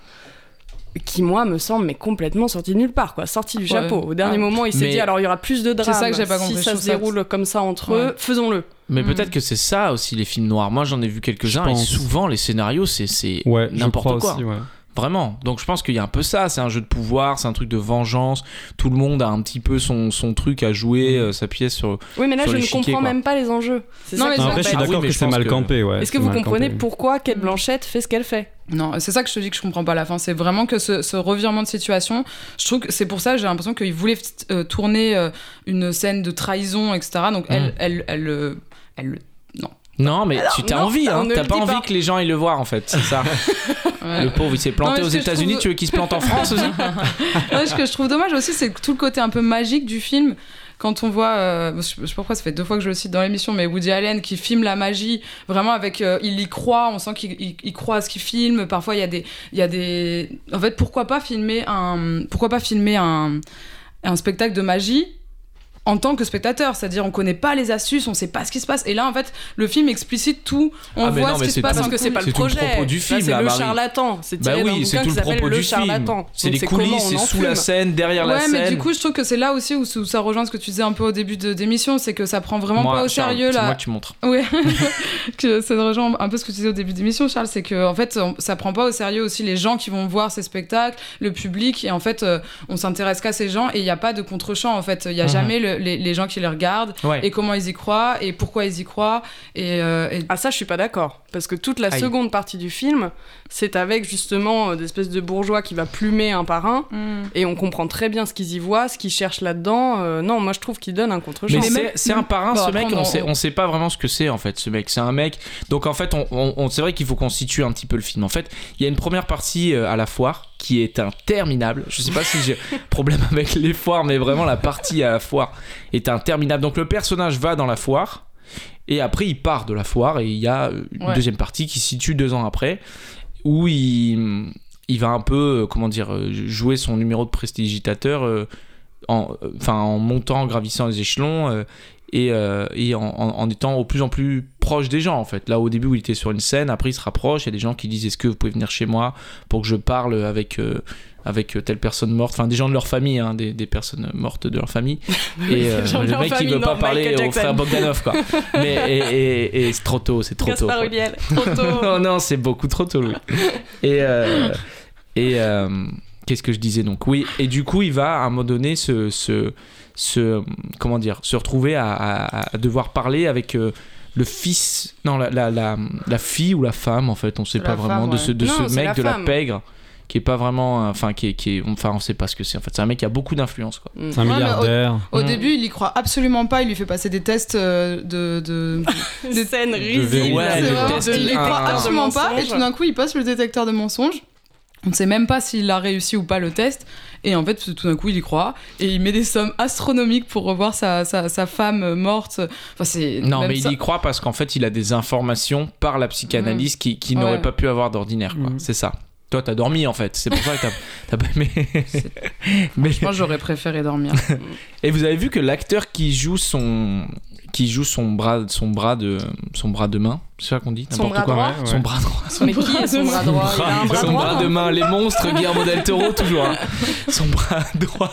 Qui, moi, me semblent mais complètement sortis de nulle part, quoi. Sortis du Ouais. chapeau. Au dernier Ah. moment, il s'est Mais- dit alors il y aura plus de drame. ça que j'ai pas compris, Si ça se ça- déroule comme ça entre Ouais. eux, faisons-le. Mais Mm. peut-être que c'est ça aussi les films noirs. Moi j'en ai vu quelques-uns et souvent les scénarios c'est n'importe quoi. aussi, ouais. Vraiment. Donc je pense qu'il y a un peu ça. C'est un jeu de pouvoir, c'est un truc de vengeance. Tout le monde a un petit peu son, son truc à jouer, euh, sa pièce sur. Oui, mais là, je ne comprends quoi. même pas les enjeux. C'est Non, ça mais ça- Après, je suis Ah oui, d'accord que c'est mal que- campé, ouais. Est-ce que vous comprenez campé. pourquoi Kate Blanchett fait ce qu'elle fait? Non, c'est ça que je te dis que je comprends pas à la fin. C'est vraiment que ce, ce revirement de situation, je trouve que c'est pour ça que j'ai l'impression qu'il voulait euh, tourner euh, une scène de trahison, etc. Donc elle, Mm. elle, elle, euh, elle, Non, mais tu t'as non, envie, on hein. ne T'as le pas dit envie pas. que les gens aillent le voir en fait. C'est ça. ouais. Le pauvre il s'est planté Non, mais aux ce que je États-Unis. trouve- Tu veux qu'il se plante en France aussi Ouais, ce que je trouve dommage aussi, c'est tout le côté un peu magique du film. Quand on voit, euh, je sais pas pourquoi ça fait deux fois que je le cite dans l'émission, mais Woody Allen qui filme la magie, vraiment avec, euh, il y croit, on sent qu'il il- il croit à ce qu'il filme. Parfois il y a des, il y a des, en fait pourquoi pas filmer un, pourquoi pas filmer un, un spectacle de magie en tant que spectateur, c'est-à-dire on connaît pas les astuces, on sait pas ce qui se passe. Et là, en fait, le film explicite tout. On Ah, voit non, ce qui se c'est passe. Parce que c'est pas C'est le tout le projet. propos du Là, film, c'est là, le charlatan. C'est Bah oui, c'est tout le propos Le du film. charlatan. C'est les coulisses, c'est sous la scène, derrière la Ouais, scène. mais du coup, je trouve que c'est là aussi où, ça rejoint ce que tu disais un peu au début de d'émission, c'est que ça prend vraiment pas au sérieux c'est la, moi tu montres. Ouais, que ça rejoint un peu ce que tu disais au début d'émission, Charles, c'est que en fait, ça prend pas au sérieux aussi les gens qui vont voir ces spectacles, le public, et en fait, euh, on s'intéresse qu'à ces gens, et il n'y a pas de contre-champ, en fait. Il y a Mhm. jamais le- les, les gens qui les regardent, Ouais. et comment ils y croient, et pourquoi ils y croient, et, euh, et- Ah ça je suis pas d'accord parce que toute la Aïe. seconde partie du film c'est avec justement euh, des espèces de bourgeois qui va plumer un par un Hmm. et on comprend très bien ce qu'ils y voient, ce qu'ils cherchent là-dedans. Euh, non moi je trouve qu'ils donnent un contre-champ. Mais c'est un parrain, Bon, ce mec, on- on sait, on sait pas vraiment ce que c'est en fait, ce mec. C'est un mec. Donc en fait, on, on- on- c'est vrai qu'il faut qu'on situe un petit peu le film. En fait, il y a une première partie euh, à la foire qui est interminable. Je sais pas si j'ai problème avec les foires, mais vraiment la partie à la foire est interminable. Donc le personnage va dans la foire. Et après, il part de la foire et il y a une Ouais. deuxième partie qui se situe deux ans après où il, il va un peu, euh, comment dire, euh, jouer son numéro de prestidigitateur euh, en, enfin, en montant, en gravissant les échelons euh, et, euh, et en, étant au plus en plus proche des gens en fait. Là au début où il était sur une scène, après il se rapproche, il y a des gens qui disent est-ce que vous pouvez venir chez moi pour que je parle avec... euh, avec telle personne morte, enfin des gens de leur famille, hein, des, des personnes mortes de leur famille. Et euh, le mec qui veut pas parler au frère Bogdanov quoi. Mais et, et- et c'est trop tôt, c'est trop tôt. Trop non, non, c'est beaucoup trop tôt, Louis. Et, euh, et qu'est-ce que je disais donc? Oui, et du coup, il va à un moment donné se, se, se- comment dire, se retrouver à, à- à devoir parler avec euh, le fils, non, la, la, la, la fille ou la femme, en fait, on sait La pas vraiment, femme, de ouais. ce, de Non, ce mec la de la pègre. Qui est pas vraiment. Enfin, qui est, qui est- enfin, on sait pas ce que c'est. En fait, c'est un mec qui a beaucoup d'influence, quoi. Mm. C'est un Ouais, mais au- milliardaire. Au Mm. début, il y croit absolument pas. Il lui fait passer des tests euh, de. de... Des scènes risibles. Ouais, vraiment- il y croit absolument pas. Et tout d'un coup, il passe le détecteur de mensonges. On ne sait même pas s'il a réussi ou pas le test. Et en fait, tout d'un coup, il y croit. Et il met des sommes astronomiques pour revoir sa, sa, sa femme morte. Enfin, c'est. Non, mais ça- il y croit parce qu'en fait, il a des informations par la psychanalyse qui, qui Ouais. n'aurait pas pu avoir d'ordinaire, quoi. Mhm. C'est ça. Toi, t'as dormi en fait. C'est pour ça que t'as- t'as pas aimé. mais... Moi, j'aurais préféré dormir. Et vous avez vu que l'acteur qui joue son qui joue son bras son bras de son bras de main, c'est ça qu'on dit Son n'importe quoi. droit Ouais, Son bras droit. Mais qui est son bras droit Il a un bras son droit bras de main, les monstres, Guillermo del Toro toujours. hein. Son bras droit,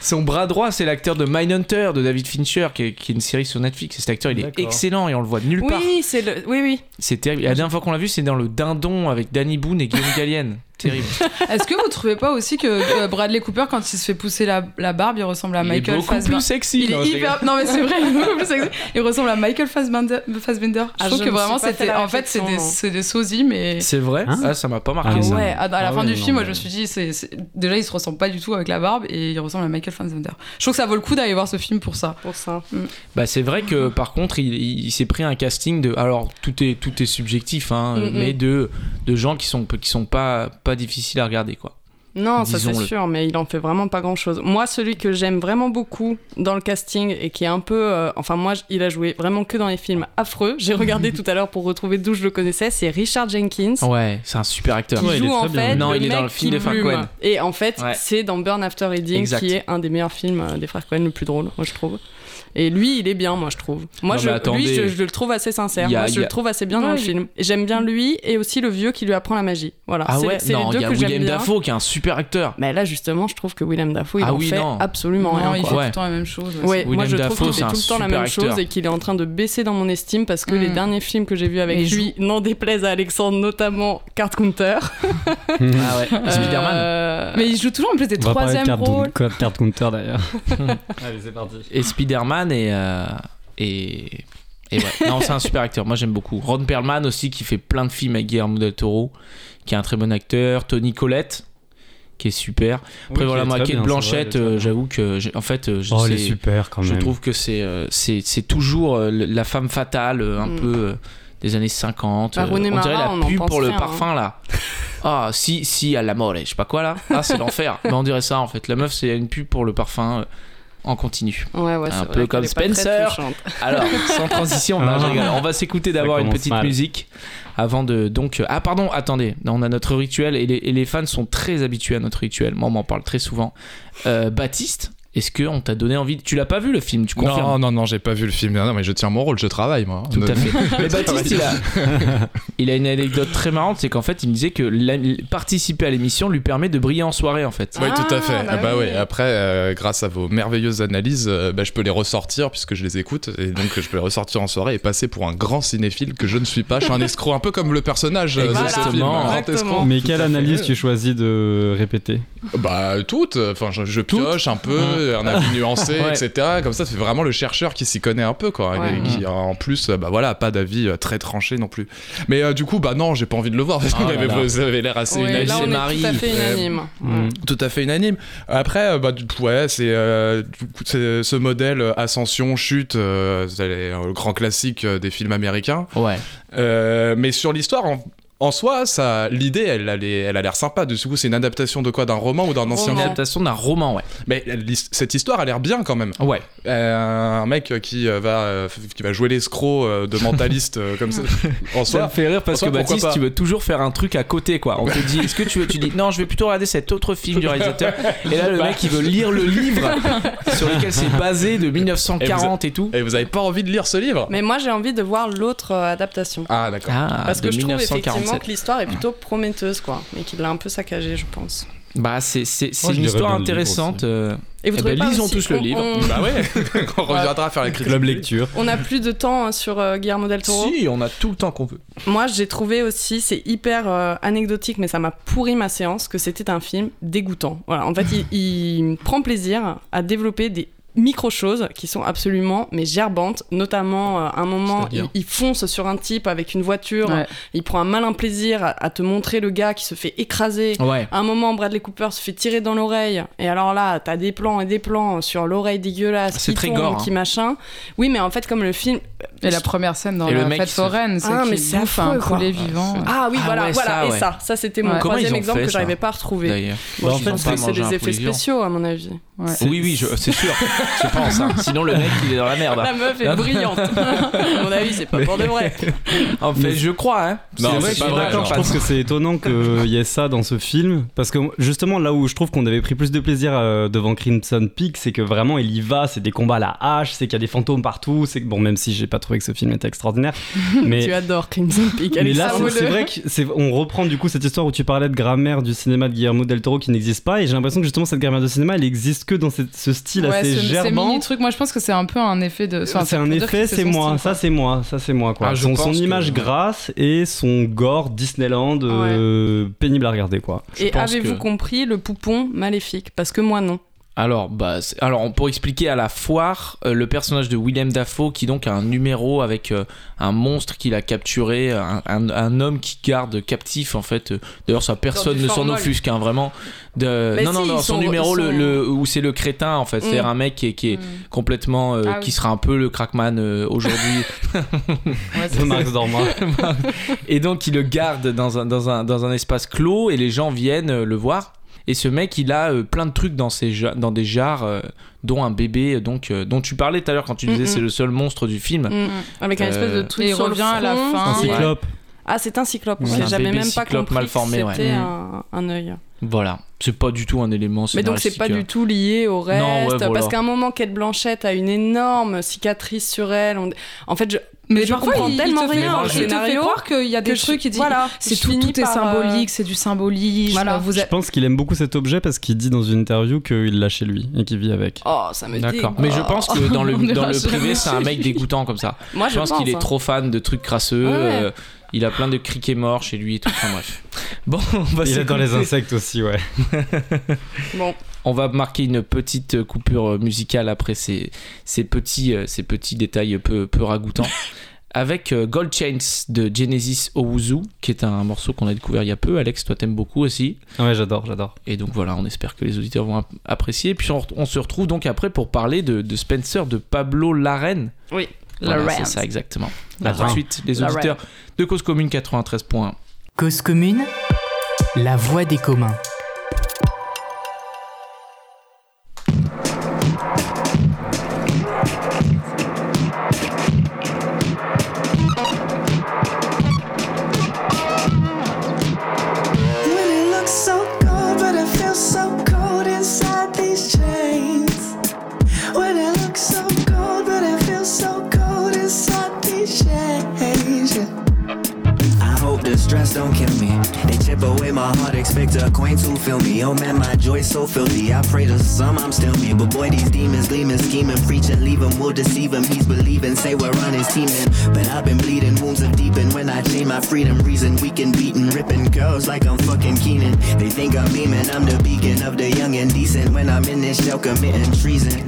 son bras droit, c'est l'acteur de Mindhunter de David Fincher, qui est, qui est une série sur Netflix. Et cet acteur, il est excellent et on le voit de nulle part. Oui, c'est le. Oui, oui. C'est terrible. La dernière fois qu'on l'a vu, c'est dans le Dindon avec Danny Boone et Guillaume Gallienne. Terrible. Est-ce que vous trouvez pas aussi que Bradley Cooper, quand il se fait pousser la, la barbe, il ressemble à il est Michael beaucoup Fassbender plus sexy. Il Non, est je hyper. Non, mais c'est vrai, il est beaucoup plus sexy. Il ressemble à Michael Fassbender. Fassbender. Je Ah, trouve je que vraiment, c'était. En fait, c'est des, non. c'est des sosies, mais. C'est vrai Hein Ah, ça m'a pas marqué Ah, ça. ouais, à, à la Ah fin ouais, du non, film, moi je me suis dit, c'est, c'est- déjà il se ressemble pas du tout avec la barbe et il ressemble à Michael Fassbender. Je trouve que ça vaut le coup d'aller voir ce film pour ça. Pour ça. Bah, c'est vrai que par contre, il, il- il s'est pris un casting de. Alors, tout est, tout est subjectif, hein, Mm, mm. mais de, de gens qui sont, qui sont pas, pas difficiles à regarder, quoi. Non, ça c'est sûr, mais il en fait vraiment pas grand chose. Moi, celui que j'aime vraiment beaucoup dans le casting et qui est un peu. euh, enfin, moi, il a joué vraiment que dans les films affreux. J'ai regardé tout à l'heure pour retrouver d'où je le connaissais. C'est Richard Jenkins. Ouais, c'est un super acteur. Qui Ouais, il est joue en très bien. fait Non, le il est dans le film des frères. Coen. Et en fait, Ouais. c'est dans Burn After Reading Exact. qui est un des meilleurs films euh, des frères Coen, le plus drôle, moi je trouve. Et lui, il est bien, moi je trouve. Moi, Non, je, attendez. lui, je, je le trouve assez sincère. A- moi, je a- le trouve assez bien dans le il- film. J'aime bien lui et aussi le vieux qui lui apprend la magie. Voilà. Ah c'est ouais c'est Non, les il deux y a que j'aime William. Dafoe qui est un super acteur. Mais là, justement, je trouve que Willem Dafoe, il Ah en oui, fait non. absolument rien. il fait tout le temps la même chose. ouais. Moi Willem je Dafoe, trouve qu'il c'est fait un tout le temps la super même chose acteur. et qu'il est en train de baisser dans mon estime parce que Mm. les derniers films que j'ai vus avec lui n'en déplaisent à Alexandre, notamment Card Counter. Ah ouais, Spider-Man. Euh, Mais il joue toujours en plus des troisième rôles. carte counter d'ailleurs. Allez, c'est parti. Et Spider-Man et. euh, et... Et ouais, non, c'est un super acteur. Moi, j'aime beaucoup. Ron Perlman aussi, qui fait plein de films avec Guillermo del Toro, qui est un très bon acteur. Tony Collette, qui est super. Après, Oui, voilà, moi, Kate bien, c'est vrai, Blanchett, il est très euh, j'avoue que, en fait, euh, je, Oh, il est c'est- super quand je même. trouve que c'est euh, c'est c'est toujours euh, la femme fatale, un Mm. peu euh, des années 50. Bah, euh, on dirait Mara, la on pub pour le hein. parfum, là. Ah, si, si, à la mort, je sais pas quoi, là. Ah, c'est l'enfer. Mais on dirait ça, en fait. La meuf, c'est une pub pour le parfum euh, en continu. Ouais, ouais, Un peu vrai comme Spencer. Alors, sans transition, non, rigole. on va s'écouter d'abord une petite mal. musique avant de donc euh, ah pardon attendez Non, on a notre rituel et les, et les fans sont très habitués à notre rituel moi on m'en parle très souvent Euh, Baptiste Est-ce qu'on t'a donné envie Tu l'as pas vu le film, tu confirmes Non, non, non, j'ai pas vu le film. Non, mais je tiens mon rôle, je travaille, moi. Tout à fait. Mais Baptiste, il a, il a une anecdote très marrante, c'est qu'en fait, il me disait que la- participer à l'émission lui permet de briller en soirée, en fait. Oui, tout à Ah, fait. bah Ah bah oui. ouais. Après, euh, grâce à vos merveilleuses analyses, euh, bah, je peux les ressortir puisque je les écoute et donc je peux les ressortir en soirée et passer pour un grand cinéphile que je ne suis pas. Je suis un escroc, un peu comme le personnage euh, de ce film. un grand Exactement. escroc. Mais quelle analyse tu choisis de répéter? Bah toutes. Enfin, je, je pioche un peu, un avis nuancé, Ouais. etc. Comme ça, c'est vraiment le chercheur qui s'y connaît un peu, quoi. Ouais. Et qui, en plus, euh, bah voilà, pas d'avis euh, très tranché non plus. Mais euh, du coup, bah non, j'ai pas envie de le voir parce que là là. vous avez l'air assez Oui, unanime. là, c'est on est Marie. tout à fait unanime. Mm. tout à fait unanime. Après, euh, bah, du coup, ouais, c'est euh, ce modèle euh, ascension chute, euh, c'est le grand classique euh, des films américains. Ouais. Euh, mais sur l'histoire. En... en soi, ça, l'idée, elle, elle, est- elle a l'air sympa. Du coup, c'est une adaptation de quoi D'un roman ou d'un ancien Une adaptation d'un roman, ouais. Mais cette histoire a l'air bien quand même. Ouais. Euh, un mec qui euh, va, euh, qui va jouer l'escroc euh, de mentaliste euh, comme ça. En Ça me fait rire parce que Baptiste, tu veux toujours faire un truc à côté, quoi. On te dit, est-ce que tu veux, tu dis, non, je vais plutôt regarder cet autre film du réalisateur. Et là, le Bah. mec, il veut lire le livre sur lequel c'est basé de 1940 et, tout. et vous avez pas envie de lire ce livre Mais moi, j'ai envie de voir l'autre euh, adaptation. Ah, d'accord. Ah, Parce que je trouve effectivement 1947. que l'histoire est plutôt prometteuse, quoi. Mais qu'il l'a un peu saccagé, je pense. Bah, c'est c'est- une histoire intéressante. euh, Et vous Eh trouvez ben, pas lisons aussi- tous le on- livre. on- Bah ouais, on reviendra faire la critique. Club lecture. On n'a plus de temps hein, sur euh, Guillermo del Toro. Si, on a tout le temps qu'on veut. Moi, j'ai trouvé aussi, c'est hyper euh, anecdotique, mais ça m'a pourri ma séance, que c'était un film dégoûtant. Voilà, en fait, il, il prend plaisir à développer des micro-choses qui sont absolument mais gerbantes notamment euh, un moment il, fonce sur un type avec une voiture Ouais. il prend un malin plaisir à, à te montrer le gars qui se fait écraser Ouais. à un moment, Bradley Cooper se fait tirer dans l'oreille. Et alors là, t'as des plans et des plans sur l'oreille dégueulasse C'est qui très tombe, gore, hein. qui machin. Oui, mais en fait, comme le film. Et la première scène dans Et le la mec fête foraine, c'est Ah, mais c'est un poulet vivant. Ah oui, Ah voilà, ouais, voilà. ça, et ça, ça c'était mon. Comment troisième exemple fait, que j'arrivais pas à retrouver. Moi, Bah, en je fait, pense c'est- que des effets spéciaux, à mon avis. Ouais. Oui, oui, je- c'est sûr. Je pense. hein. Sinon, le mec, il est dans la merde. La meuf est brillante. à mon avis, c'est pas pour de vrai. En fait, je crois. Hein. Non, c'est vrai pas je suis vrai, je trouve que c'est étonnant qu'il y ait ça dans ce film. Parce que justement, là où je trouve qu'on avait pris plus de plaisir euh, devant Crimson Peak, c'est que vraiment il y va, c'est des combats à la hache, c'est qu'il y a des fantômes partout. C'est que, bon, même si j'ai pas trouvé que ce film était extraordinaire. mais Tu adores Crimson Peak. mais là, c'est- c'est vrai qu'on reprend du coup cette histoire où tu parlais de grammaire du cinéma de Guillermo del Toro qui n'existe pas. Et j'ai l'impression que justement cette grammaire de cinéma, elle existe que dans cette- ce style Ouais, assez ce- ces gerbant. mini trucs, moi je pense que c'est un peu un effet de. enfin, c'est un effet, c'est moi, ça c'est moi, ça c'est moi quoi. Ah, je son son que- image grasse et son gore Disneyland euh, pénible à regarder quoi. Et avez-vous que- compris le poupon maléfique? Parce que moi, non. Alors, bah, c'est- alors, pour expliquer à la foire, euh, le personnage de Willem Dafoe qui donc a un numéro avec euh, un monstre qu'il a capturé, un, un- un homme qui garde captif en fait. euh, D'ailleurs, ça personne ne s'en offusque, hein, vraiment. De... Mais non, non, si, non, son sont- numéro, le, le- où c'est le crétin en fait, c'est Mm. un mec qui est, qui est Mm. complètement, euh, Ah qui oui. sera un peu le crackman euh, aujourd'hui. Ouais, c'est- Max. Et donc il le garde dans un, dans un, dans un espace clos et les gens viennent le voir. Et ce mec, il a euh, plein de trucs dans, ses ja- dans des jars, euh, dont un bébé, donc, euh, dont tu parlais tout à l'heure quand tu disais Mm, mm. c'est le seul monstre du film. Mm. Avec un espèce de Euh, truc sur le revient à la fin. Un cyclope. Ah, c'est un cyclope. Ouais. J'ai Un jamais bébé même pas cyclope compris mal formé, ouais. c'était Mm. un, un œil. Voilà, c'est pas du tout un élément Mais donc c'est pas du tout lié au reste. Non, ouais, voilà. Parce qu'à un moment, Kate Blanchett a une énorme cicatrice sur elle. On- En fait, je... Mais je parfois, comprends il, il tellement te rien il te fait croire qu'il y a des je- trucs qui disent. Voilà, C'est je tout, est euh, symbolique, c'est du symbolisme. Voilà. Vous Je pense qu'il aime beaucoup cet objet parce qu'il dit dans une interview qu'il l'a chez lui et qu'il vit avec. Oh, ça me D'accord. Mais je pense que dans le, dans le privé, c'est un mec dégoûtant comme ça. Moi, Je pense qu'il est trop fan de trucs crasseux. Ouais. euh, il a plein de criquets morts chez lui et tout. Enfin bref. Bon, on va Il est dans les insectes aussi, ouais. Bon, On va marquer une petite coupure musicale après ces, ces, petits, euh, ces petits détails peu, peu ragoûtants. Avec euh, Gold Chains de Genesis Owuzu, qui est un morceau qu'on a découvert il y a peu. Alex, toi t'aimes beaucoup aussi. Ah Ouais, j'adore, j'adore. Et donc voilà, on espère que les auditeurs vont ap- apprécier. Puis on, on se retrouve donc après pour parler de, de Spencer de Pablo Larraine. oui. Voilà, Larraine. c'est ça exactement. La tout de suite, les auditeurs de Cause Commune 93.1. Cause commune, la voix des communs. Respect a acquaintance to feel me. Oh man, my joy's so filthy. I pray to some I'm still me. But boy, these demons gleaming, scheming, preaching, leave we'll deceive him. He's believing, say we're on his team. But I've been bleeding, wounds of deepen. When I chain my freedom, reason weak and beaten, ripping girls like I'm fucking Keenan. They think I'm beaming, I'm the beacon of the young and decent. When I'm in this shell committing treason.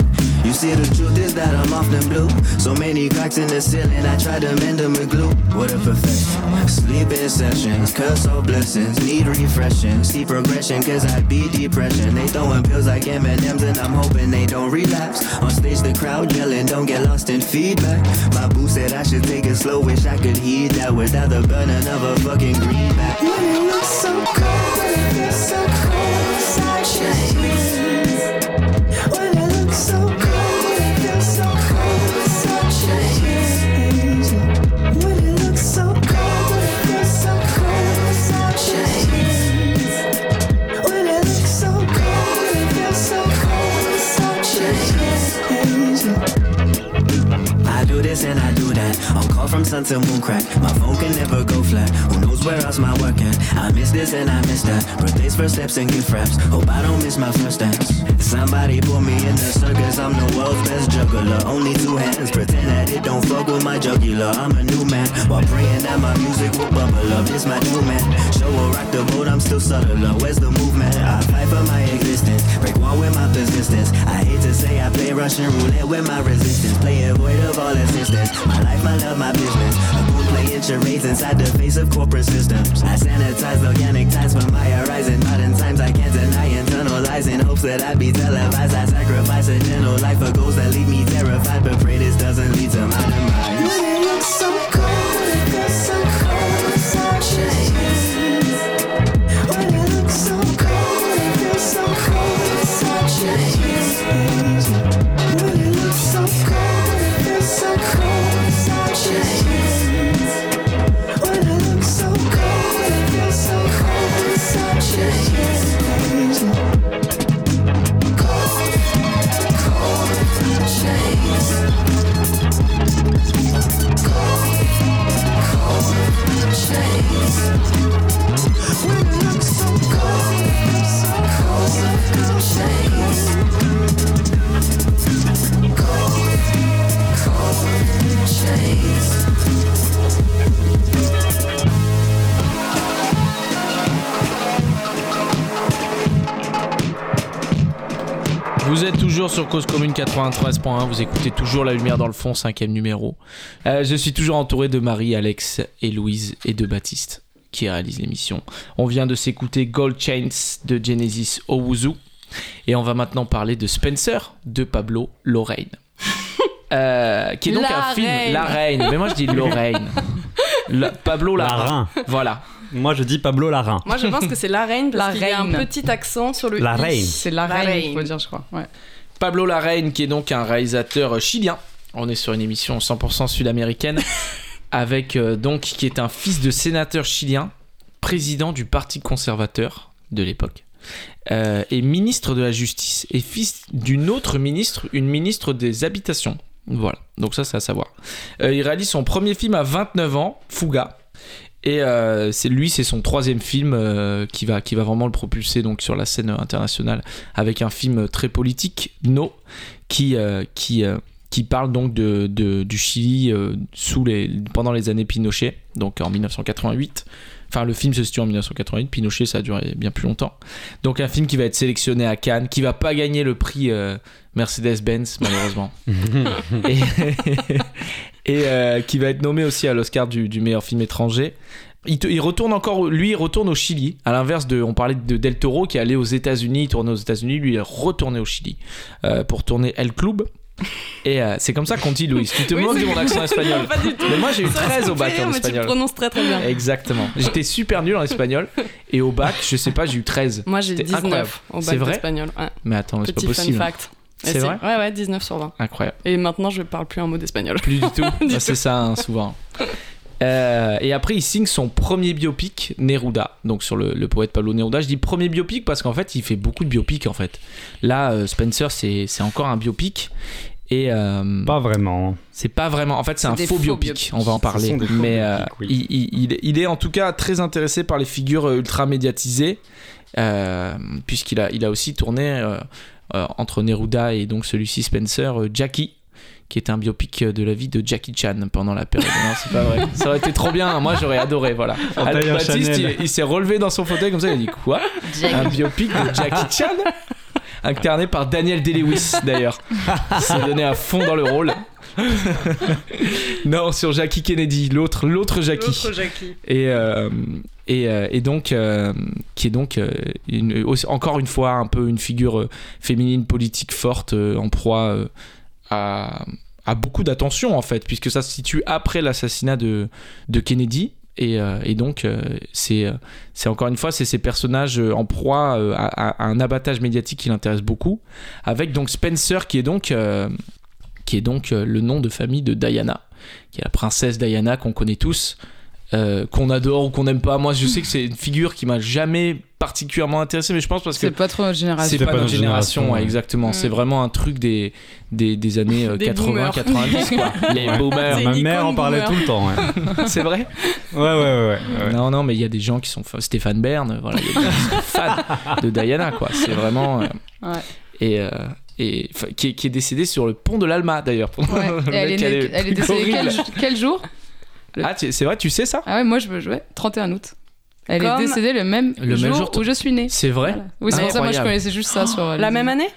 You see, the truth is that I'm often blue. So many cracks in the ceiling, I try to mend them with glue. What a perfection. Sleeping sessions, curse all blessings, need refreshing. See progression, cause I beat depression. They throwing pills like M&M's, and I'm hoping they don't relapse. On stage, the crowd yelling, don't get lost in feedback. My boo said I should take it slow, wish I could heed that without the burning of a fucking greenback. When it looks so cold, it so cold inside this and I do that. On call from sun to moon crack. My phone can never where else my work at? I miss this and I miss that. Birthdays, first steps, and gift wraps. Hope I don't miss my first dance. Somebody put me in the circus. I'm the world's best juggler. Only two hands. Pretend that it don't fuck with my jugular. I'm a new man. While praying that my music will bubble up. This my new man. Show will rock the boat. I'm still subtler. Where's the movement? I fight for my existence. Break one with my persistence. I hate to say I play Russian roulette with my resistance. Playing void of all assistance. My life, my love, my business. Goon playing charades inside the face of corporate systems. I sanitize organic ties for my horizon. Modern times I can't deny internalize in hopes that I be televised. I sacrifice a gentle life for goals that leave me terrified. But pray this doesn't lead to my demise. When it looks so cold, it feels so cold inside toujours sur Cause Commune 93.1, vous écoutez toujours La Lumière dans le fond, cinquième numéro. Euh, je suis toujours entouré de Marie, Alex et Louise et de Baptiste qui réalisent l'émission. On vient de s'écouter Gold Chains de Genesis Owuzu et on va maintenant parler de Spencer de Pablo Lorraine. Euh, qui est donc La un film Reine. La Reine, mais moi je dis Lorraine. La- Pablo Lorraine. Larin. Voilà. Moi, je dis Pablo Larin. Moi, je pense que c'est la reine parce La qu'il y a un petit accent sur le La i. reine. C'est la, La reine, reine. faut dire, je crois. Ouais. Pablo Larraine, qui est donc un réalisateur chilien. On est sur une émission 100% sud-américaine, avec euh, donc qui est un fils de sénateur chilien, président du Parti conservateur de l'époque, euh, et ministre de la Justice, et fils d'une autre ministre, une ministre des Habitations. Voilà, donc ça c'est à savoir. Euh, il réalise son premier film à 29 ans, Fuga. Et euh, c'est lui, c'est son troisième film euh, qui va qui va vraiment le propulser donc sur la scène internationale avec un film très politique, No, qui euh, qui qui parle donc de, de- du Chili sous les pendant les années Pinochet, donc en 1988. Enfin, le film se situe en 1988. Pinochet, ça a duré bien plus longtemps. Donc, un film qui va être sélectionné à Cannes, qui va pas gagner le prix euh, Mercedes-Benz, malheureusement. et et, euh, qui va être nommé aussi à l'Oscar du, du meilleur film étranger. Il, te- il retourne encore, lui, il retourne au Chili. À l'inverse de, on parlait de Del Toro qui allait aux États-Unis, il tournait aux États-Unis, lui il est retourné au Chili euh, pour tourner El Club. Et euh, c'est comme ça qu'on dit, Louis. Tu te Oui, moques de mon accent espagnol. Pas du tout. Mais moi j'ai eu Ça, ça 13 me au bac rire, en mais tu espagnol. prononces très très bien. Exactement. J'étais super nul en espagnol. Et au bac, je sais pas, j'ai eu 13. Moi, j'ai C'était 19 incroyable. au C'est bac vrai d'espagnol. Ouais. Mais attends, c'est pas Petit fun possible. fact. C'est vrai Ouais, ouais, 19 sur 20. Incroyable. Et maintenant, je parle plus un mot d'espagnol. Plus du tout. Bah, c'est ça, hein, souvent. Euh, et après, il signe son premier biopic, Neruda, donc sur le, le poète Pablo Neruda. Je dis premier biopic parce qu'en fait, il fait beaucoup de biopics en fait. Là, euh, Spencer, c'est c'est encore un biopic. Et euh, Pas vraiment. c'est pas vraiment. En fait, c'est un faux, faux biopic. biopics. On va en parler. Mais euh, biopics, oui. il, il- il est- en tout cas très intéressé par les figures ultra médiatisées. euh, puisqu'il a, il a aussi tourné entre Neruda et donc celui-ci Spencer, euh, Jackie qui est un biopic de la vie de Jackie Chan pendant la période. Non, c'est pas vrai. Ça aurait été trop bien. Moi, j'aurais adoré. Voilà. Baptiste, il, s'est relevé dans son fauteuil comme ça. Il a dit quoi? Un biopic de Jackie Chan? Incarné par Daniel Day-Lewis, d'ailleurs. Il s'est donné à fond dans le rôle. non, sur Jackie Kennedy, l'autre, l'autre Jackie. L'autre Jackie. Et, euh, et, euh, et donc, euh, qui est donc euh, encore une fois un peu une figure féminine politique forte en proie à, beaucoup d'attention en fait, puisque ça se situe après l'assassinat de, de Kennedy. Et, donc, c'est encore une fois, c'est ces personnages en proie à, à- un abattage médiatique qui l'intéresse beaucoup, avec donc Spencer qui est donc, qui est donc le nom de famille de Diana, qui est la princesse Diana qu'on connaît tous, euh, qu'on adore ou qu'on n'aime pas. Moi, je sais que c'est une figure qui m'a jamais particulièrement intéressé, mais je pense parce que C'est pas trop notre génération. c'est pas, notre génération, ouais, exactement. Mm. C'est vraiment un truc des, des, des années euh, Des 80, boomers. 90, quoi. Les Ouais. boomers. Ma mère en parlait boomer. tout le temps. Ouais, C'est vrai ouais, ouais. ouais, ouais. Non, non, mais il y a des gens qui sont fans. Stéphane Bern, voilà, il y a des gens qui sont fans de Diana, quoi. C'est vraiment. euh, Ouais. Et. euh, et qui, est, qui est décédé sur le pont de l'Alma d'ailleurs. Ouais. Elle est, elle décédée quel jour? Ah, c'est vrai, tu sais ça Ah ouais, moi je veux jouer 31 août. Elle Comme- est décédée le même, Le même jour, où je suis née. C'est vrai Voilà. Oui, c'est pour ça moi je connaissais juste ça sur euh, La même année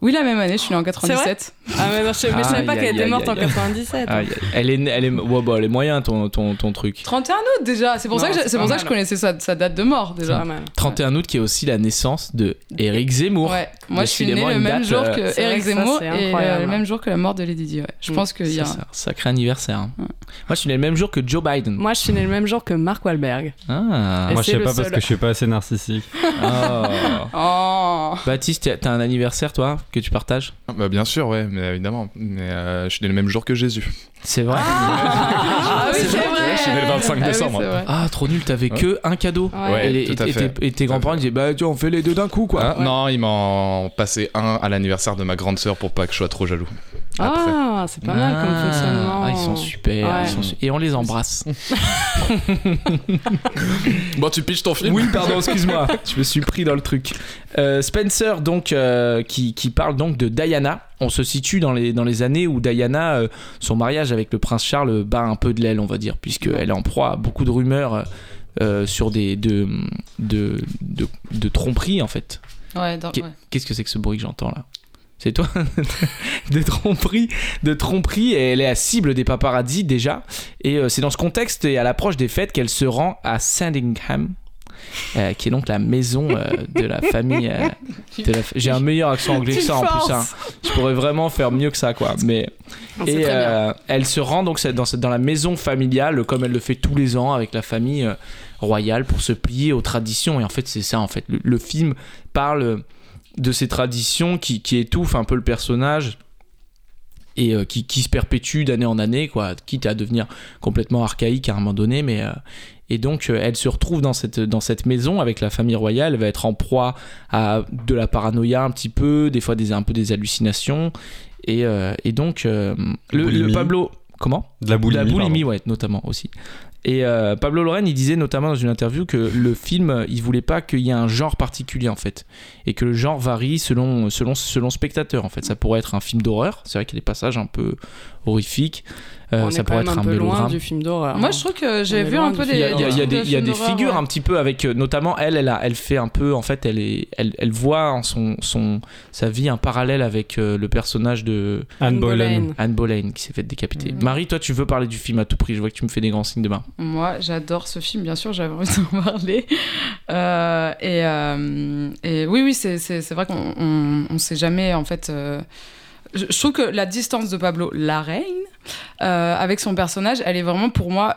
Oui, la même année, je suis née en 97. Ah, mais, non, je, mais je savais pas qu'elle était morte en aïe, aïe. 97. Ah, Elle est, elle est, ouais, bah, elle est moyen ton, ton, ton truc. 31 août déjà, c'est pour, ça que, je- c'est c'est pour pas ça que je mal. connaissais sa, sa date de mort déjà. Pas mal. 31 août qui est aussi la naissance de Eric Zemmour. Ouais, moi je suis née Décidément, le une même date, jour euh, que C'est vrai Eric que ça, Zemmour c'est et incroyable. le même jour que la mort de Lady Di. Ouais. Je Mm. pense qu'il y Ça, a. c'est un sacré anniversaire. hein. Moi, je suis né le même jour que Joe Biden. Moi, je suis née le même jour que Mark Wahlberg. Ah. Et Moi, je c'est sais le pas parce seul. que je suis pas assez narcissique. Oh. Oh Baptiste, t'as- t'as un anniversaire, toi, que tu partages? Bah, bien sûr, ouais, mais évidemment. Mais euh, je suis né le même jour que Jésus. C'est vrai Ah oui, c'est vrai Né le 25 Ah oui, décembre. c'est vrai. Ah, trop nul, t'avais que un cadeau. Ouais. et, les- tout à et- et fait. tes- et tes grands-parents disaient Bah, tiens, on fait les deux d'un coup, quoi. Hein Non, ils m'ont passé un à l'anniversaire de ma grande sœur pour pas que je sois trop jaloux. Après. Ah, c'est pas mal comme Ah, fonctionnement. ah, ils sont super. Ouais. ils sont su- Et on les embrasse. Bon, tu pitches ton film Oui, pardon, excuse-moi. Je me suis pris dans le truc. Euh, Spencer, donc, euh, qui, qui parle donc de Diana. On se situe dans les, dans les années où Diana, euh, son mariage avec le prince Charles bat un peu de l'aile, on va dire, puisqu'elle est en proie à beaucoup de rumeurs euh, sur des de, de, de, de tromperies, en fait. Ouais. Qu'est-ce que c'est que ce bruit que j'entends là? C'est toi? De tromperie, de tromperie, et elle est à cible des paparazzis déjà. Et euh, c'est dans ce contexte et à l'approche des fêtes qu'elle se rend à Sandringham, euh, qui est donc la maison euh, de la famille. euh, de la fa- J'ai un meilleur accent anglais que ça en plus. hein. Je pourrais vraiment faire mieux que ça, quoi. Mais Ah, et elle se rend donc dans, cette- dans la maison familiale, comme elle le fait tous les ans avec la famille royale, pour se plier aux traditions. Et en fait, c'est ça, en fait. Le, le film parle de ces traditions qui, qui étouffent un peu le personnage et euh, qui, qui se perpétuent d'année en année, quoi, quitte à devenir complètement archaïque à un moment donné. Mais, euh, et donc, euh, elle se retrouve dans cette, dans cette maison avec la famille royale. Elle va être en proie à de la paranoïa un petit peu, des fois des, un peu des hallucinations. Et, euh, et donc, euh, le. Pablo. Comment? De la boulimie. la boulimie, pardon. ouais, notamment aussi. Et euh, Pablo Lorraine, il disait notamment dans une interview que le film, il voulait pas qu'il y ait un genre particulier en fait, et que le genre varie selon selon selon spectateur en fait. Ça pourrait être un film d'horreur, c'est vrai qu'il y a des passages un peu horrifiques. Euh, On ça est quand pourrait même être un un peu loin mélodrame. du film d'horreur. Moi hein. je trouve que j'ai vu loin un peu du des. Il y a, il y a- il y a des, y a figures ouais. un petit peu avec euh, notamment elle elle, a, elle fait un peu en fait elle est elle, elle voit en son son sa vie un parallèle avec euh, le personnage de Anne Boleyn. Anne Boleyn qui s'est fait décapiter. Mhm. Marie toi tu veux parler du film à tout prix je vois que tu me fais des grands signes de main. Moi, j'adore ce film, bien sûr, j'avais envie d'en parler. Euh, et, euh, et oui, oui, c'est- c'est c'est vrai qu'on on, on sait jamais, en fait. Je, je trouve que la distance de Pablo, la reine, euh, avec son personnage, elle est vraiment pour moi.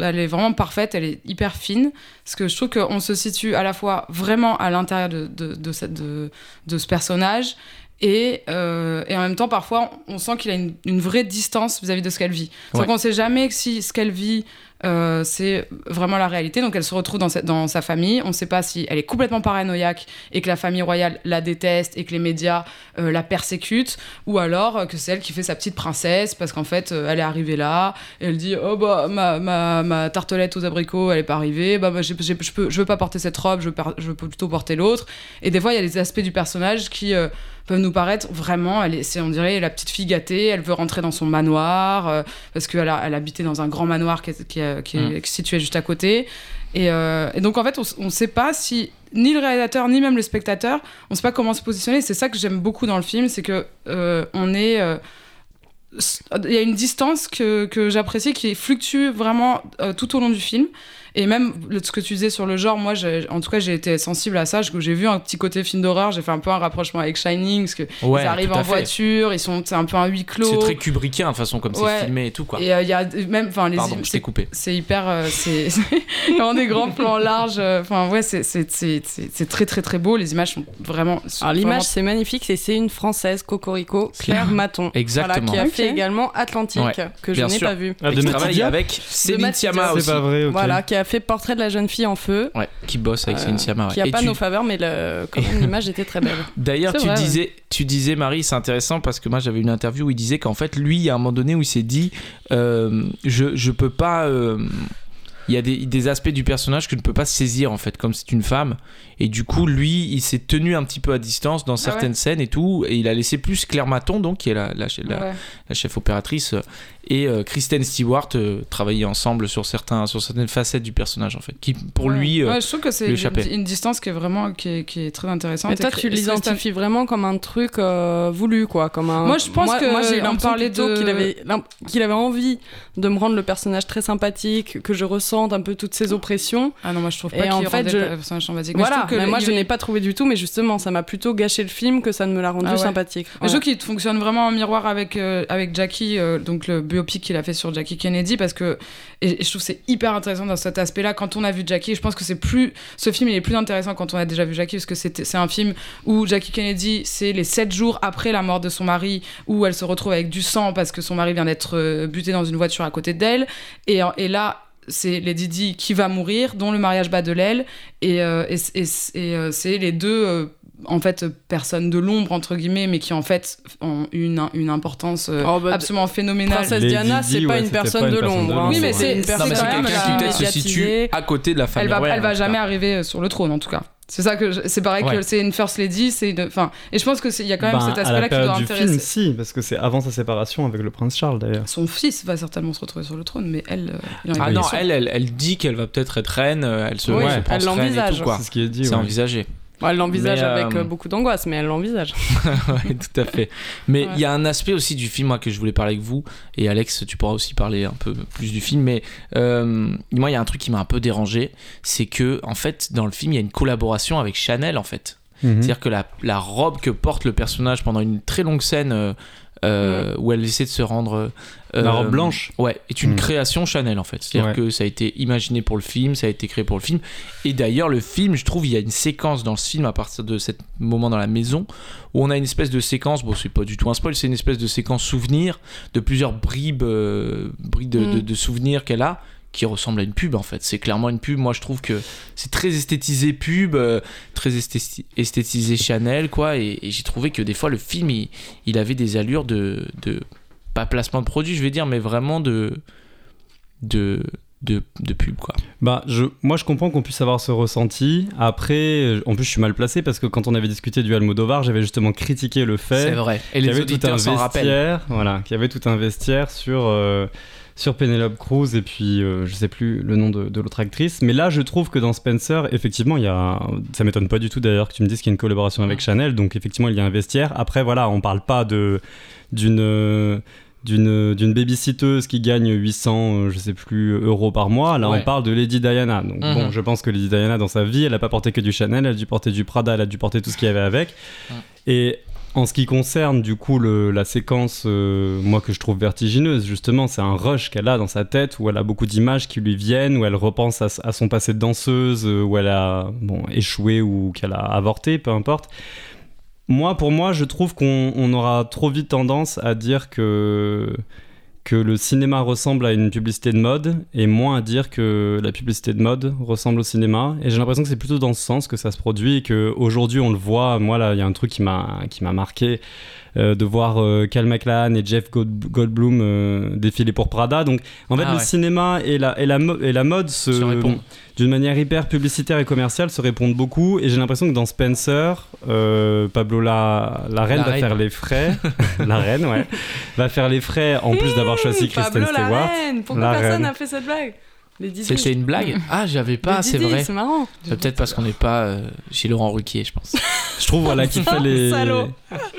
Elle est vraiment parfaite, elle est hyper fine. Parce que je trouve qu'on se situe à la fois vraiment à l'intérieur de, de, de, cette, de, de ce personnage. Et, euh, et en même temps, parfois, on sent qu'il a une, une vraie distance vis-à-vis de ce qu'elle vit. C'est Ouais. qu'on ne sait jamais si ce qu'elle vit euh, c'est vraiment la réalité. Donc elle se retrouve dans sa, famille. On ne sait pas si elle est complètement paranoïaque et que la famille royale la déteste et que les médias euh, la persécutent, ou alors euh, que c'est elle qui fait sa petite princesse parce qu'en fait elle est arrivée là et elle dit oh bah ma, ma, ma tartelette aux abricots elle est pas arrivée, bah, bah, je peux je veux pas porter cette robe, je veux, je veux plutôt porter l'autre. Et des fois il y a des aspects du personnage qui peuvent nous paraître vraiment, elle est, c'est on dirait la petite fille gâtée, elle veut rentrer dans son manoir euh, parce qu'elle elle habitait dans un grand manoir qui est, qui est- qui est Mm. situé juste à côté. Et, euh, et donc en fait, on ne sait pas si ni le réalisateur ni même le spectateur, on sait pas comment se positionner. C'est ça que j'aime beaucoup dans le film, c'est que euh, on est euh, il y a une distance que, que j'apprécie qui fluctue vraiment euh, tout au long du film. Et même le- ce que tu disais sur le genre, moi, en tout cas, j'ai été sensible à ça. que J'ai vu un petit côté film d'horreur. J'ai fait un peu un rapprochement avec Shining, parce que Ouais, ils arrivent en fait. voiture, ils sont, c'est un peu un huis clos. C'est très Kubrickien de façon comme Ouais. c'est filmé et tout quoi. Et euh, il y a même, enfin, les Pardon, je t'ai c'est- coupé. c'est hyper. euh, c'est c'est vraiment des grands plans larges. euh, Enfin, ouais, c'est- c'est c'est- c'est- c'est très, très, très beau. Les images sont vraiment. sont Alors l'image vraiment- c'est magnifique et c'est une française Cocorico Claire Maton Exactement. voilà, qui a fait également Atlantique Ouais, que je n'ai pas vu Ah, de qui travaille avec Céline C'est aussi. pas vrai, voilà qui a fait Portrait de la jeune fille en feu Ouais, qui bosse avec euh, Céline Sciamma. qui a Et pas tu- nos faveurs mais le- quand même l'image était très belle D'ailleurs, tu vrai, ouais. disais, tu disais, Marie, c'est intéressant parce que moi j'avais une interview où il disait qu'en fait, lui, il y a un moment donné où il s'est dit, euh, je, je peux pas. euh, il y a des, des aspects du personnage que je ne peux pas saisir en fait, comme c'est une femme. Et du coup, lui, il s'est tenu un petit peu à distance dans certaines scènes et tout. Et il a laissé plus Claire Maton, donc qui est la, la, la- Ouais. la chef opératrice, et euh, Kristen Stewart euh, travailler ensemble sur, certains, sur certaines facettes du personnage en fait. Qui pour Ouais. lui. euh, Ouais, je trouve que c'est lui une, échappait. une distance qui est vraiment qui est, qui est très intéressante. mais toi tu l'identifies vraiment comme un truc euh, voulu quoi comme un Moi, je pense que moi j'ai plutôt de- qu'il avait qu'il avait envie de me rendre le personnage très sympathique que je ressente un peu toutes ses oppressions Ah non, moi je trouve pas Et qu'il en fait, je- le personnage sympathique. Mais voilà je trouve que mais moi il- je n'ai pas trouvé du tout mais justement ça m'a plutôt gâché le film que ça ne me l'a rendu Ah ouais. sympathique Mais Je trouve qu'il fonctionne vraiment en miroir avec, euh, avec Jackie, euh, donc le biopic qu'il a fait sur Jackie Kennedy, parce que et, je trouve c'est hyper intéressant dans cet aspect-là. Quand on a vu Jackie, je pense que c'est plus. Ce film, il est plus intéressant quand on a déjà vu Jackie, parce que c'est un film où Jackie Kennedy, c'est les sept jours après la mort de son mari, où elle se retrouve avec du sang parce que son mari vient d'être euh, buté dans une voiture à côté d'elle. Et, et là. C'est Lady Di qui va mourir, dont le mariage bat de l'aile, et, euh, et, et- euh, c'est les deux euh, en fait personnes de l'ombre entre guillemets mais qui en fait ont une, une importance euh, Oh, bah, absolument phénoménale Princesse Lady Diana, Di, c'est pas ouais, une personne pas une de personne de l'ombre. hein. l'ombre. Oui, mais C'est c'est- une non, personne Non, mais c'est quand même quelqu'un qui peut-être se situe à côté de la elle famille va, royale. elle va en tout jamais cas. arriver euh, sur le trône en tout cas c'est ça que c'est pareil Ouais. que c'est une first lady c'est une enfin et je pense que c'est il y a quand même Ben, cet à aspect là la qui doit période du intéresser film, si, parce que c'est avant sa séparation avec le prince Charles d'ailleurs. son fils va certainement se retrouver sur le trône mais elle euh, Ah non, elle, elle, elle dit qu'elle va peut-être être reine, elle se, Oui, elle elle reine et l'envisage. tout, quoi. C'est ce qui est dit. C'est ouais. envisagé. Bon, elle l'envisage Mais, euh, avec euh, beaucoup d'angoisse, mais elle l'envisage. ouais, tout à fait. Mais il Ouais. y a un aspect aussi du film moi, que je voulais parler avec vous, et Alex, tu pourras aussi parler un peu plus du film, mais euh, moi, il y a un truc qui m'a un peu dérangé, c'est que, en fait, dans le film, il y a une collaboration avec Chanel, en fait. Mhm. C'est-à-dire que la, la robe que porte le personnage pendant une très longue scène euh, euh, où elle essaie de se rendre. euh, La robe blanche Ouais, est une Mm. création Chanel en fait. C'est-à-dire Ouais. que ça a été imaginé pour le film, ça a été créé pour le film. Et d'ailleurs, le film, je trouve, il y a une séquence dans ce film à partir de ce moment dans la maison où on a une espèce de séquence. Bon, c'est pas du tout un spoil, c'est une espèce de séquence souvenir de plusieurs bribes, euh, bribes de, Mm. de- de souvenirs qu'elle a qui ressemble à une pub en fait. C'est clairement une pub. Moi, je trouve que c'est très esthétisé pub, euh, très esthé- esthétisé Chanel, quoi. Et, et j'ai trouvé que des fois, le film, il, il avait des allures de, de. Pas placement de produit, je vais dire, mais vraiment de. de. de, de pub, quoi. Bah, je, moi, je comprends qu'on puisse avoir ce ressenti. Après, en plus, je suis mal placé parce que quand on avait discuté du Almodovar, j'avais justement critiqué le fait C'est vrai. Et les avait tout un auditeurs s'en rappellent. vestiaire, voilà, qu'il y avait tout un vestiaire sur euh, sur Penelope Cruz et puis euh, je sais plus le nom de, de l'autre actrice. Mais là, je trouve que dans Spencer, effectivement, il y a, ça m'étonne pas du tout d'ailleurs que tu me dises qu'il y a une collaboration avec Chanel. Donc effectivement, il y a un vestiaire. Après, voilà, on parle pas de d'une d'une d'une babysitteuse qui gagne 800 euh, je sais plus euros par mois là Ouais. on parle de Lady Diana donc bon je pense que Lady Diana dans sa vie elle a pas porté que du Chanel elle a dû porter du Prada elle a dû porter tout ce qu'il y avait avec et en ce qui concerne du coup la séquence euh, moi que je trouve vertigineuse justement c'est un rush qu'elle a dans sa tête où elle a beaucoup d'images qui lui viennent où elle repense à, son passé de danseuse euh, où elle a échoué ou qu'elle a avorté peu importe. Moi, pour moi, je trouve qu'on on aura trop vite tendance à dire que que le cinéma ressemble à une publicité de mode et moins à dire que la publicité de mode ressemble au cinéma. Et j'ai l'impression que c'est plutôt dans ce sens que ça se produit et qu'aujourd'hui on le voit. Moi là, il y a un truc qui m'a marqué de voir euh, Cal McLachlan et Jeff Gold- Goldblum euh, défiler pour Prada. Donc en fait Ah le ouais. cinéma et la, et la, et la mode se, d'une manière hyper publicitaire et commerciale se répondent beaucoup. Et j'ai l'impression que dans Spencer, euh, Pablo la, la reine La va reine. faire les frais. la reine, ouais. Va faire les frais en plus d'avoir choisi Kristen Pablo la Stewart. reine Pourquoi personne n'a fait cette blague? C'était une blague Ah, j'avais pas, c'est vrai. C'est marrant. C'est peut-être parce qu'on n'est pas euh, chez Laurent Ruquier, je pense. Je trouve voilà qu'il fait les Salaud.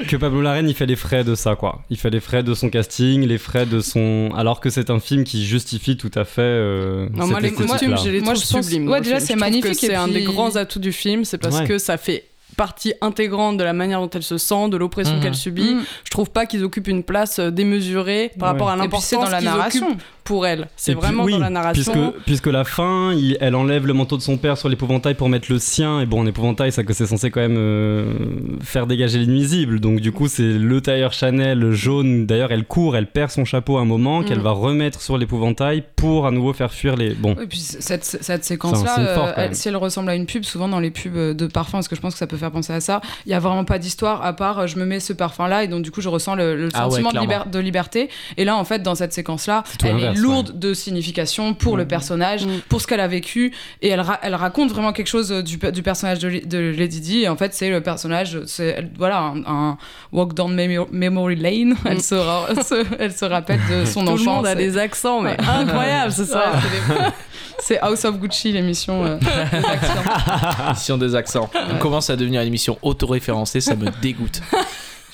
que Pablo Larraine il fait les frais de ça quoi. Il fait les frais de son casting, les frais de son alors que c'est un film qui justifie tout à fait euh, Non, cette moi, les costumes, je les Moi, je pense- ouais, déjà, c'est magnifique, que C'est un des grands atouts du film, c'est parce Ouais. que ça fait partie intégrante de la manière dont elle se sent, de l'oppression Mhm. qu'elle subit. Mm. Je trouve pas qu'ils occupent une place euh, démesurée par Ouais. rapport à puis l'importance la qu'ils narration. occupent pour elle. C'est puis- vraiment oui, dans la narration. Puisque, puisque la fin, il- elle enlève le manteau de son père sur l'épouvantail pour mettre le sien. Et bon, un épouvantail, ça que c'est censé quand même euh, faire dégager l'invisible. Donc du coup, c'est le tailleur Chanel jaune. D'ailleurs, elle court, elle perd son chapeau à un moment qu'elle Mm. va remettre sur l'épouvantail pour à nouveau faire fuir les. Bon. Et puis cette, cette séquence-là, euh, si elle ressemble à une pub, souvent dans les pubs de parfum, parce que je pense que ça peut faire penser à ça, il y a vraiment pas d'histoire à part euh, je me mets ce parfum-là et donc du coup je ressens le, le Ah ouais, sentiment de, clairement. liber- de liberté. Et là en fait dans cette séquence-là, tout elle est lourde de signification pour le personnage, Mm. pour ce qu'elle a vécu et elle, ra- elle raconte vraiment quelque chose du, pe- du personnage de, Lady Di. Et en fait c'est le personnage, c'est voilà un, un walk down memo- memory lane. Elle, se, ra- elle se- elle se rappelle de son Tout enfance. le monde a des accents, mais incroyable, c'est ça. Ouais, c'est House of Gucci, l'émission euh, des accents. Émission des accents. On commence à devenir une émission autoréférencée, ça me dégoûte.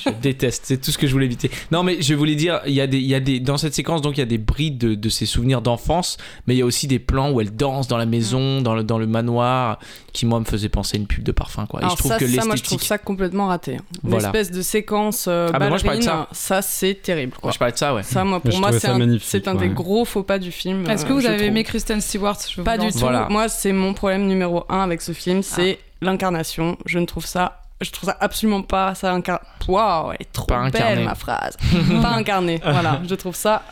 Je déteste, c'est tout ce que je voulais éviter. Non, mais je voulais dire, il y a des, il y a des, dans cette séquence, donc il y a des brides de, de ses souvenirs d'enfance, mais il y a aussi des plans où elle danse dans la maison, dans le, dans le manoir, qui moi me faisaient penser à une pub de parfum, quoi. Et Alors je trouve ça, que ça, moi je trouve ça complètement raté. Voilà. L'espèce de séquence euh, Ah, moi, je parlais de ça. ça, c'est terrible. Quoi. Moi, je parlais de ça, ouais. Ça, moi, pour je moi, c'est un, des gros faux pas du film. Est-ce euh, que vous je avez trouve. aimé Kristen Stewart? Je Pas vous du tout. Voilà. Moi, c'est mon problème numéro un avec ce film, c'est Ah. L'incarnation. Je ne trouve ça. Je trouve ça absolument pas ça incarné. Waouh, elle est trop Pas incarné. belle ma phrase. pas incarné. Voilà, je trouve ça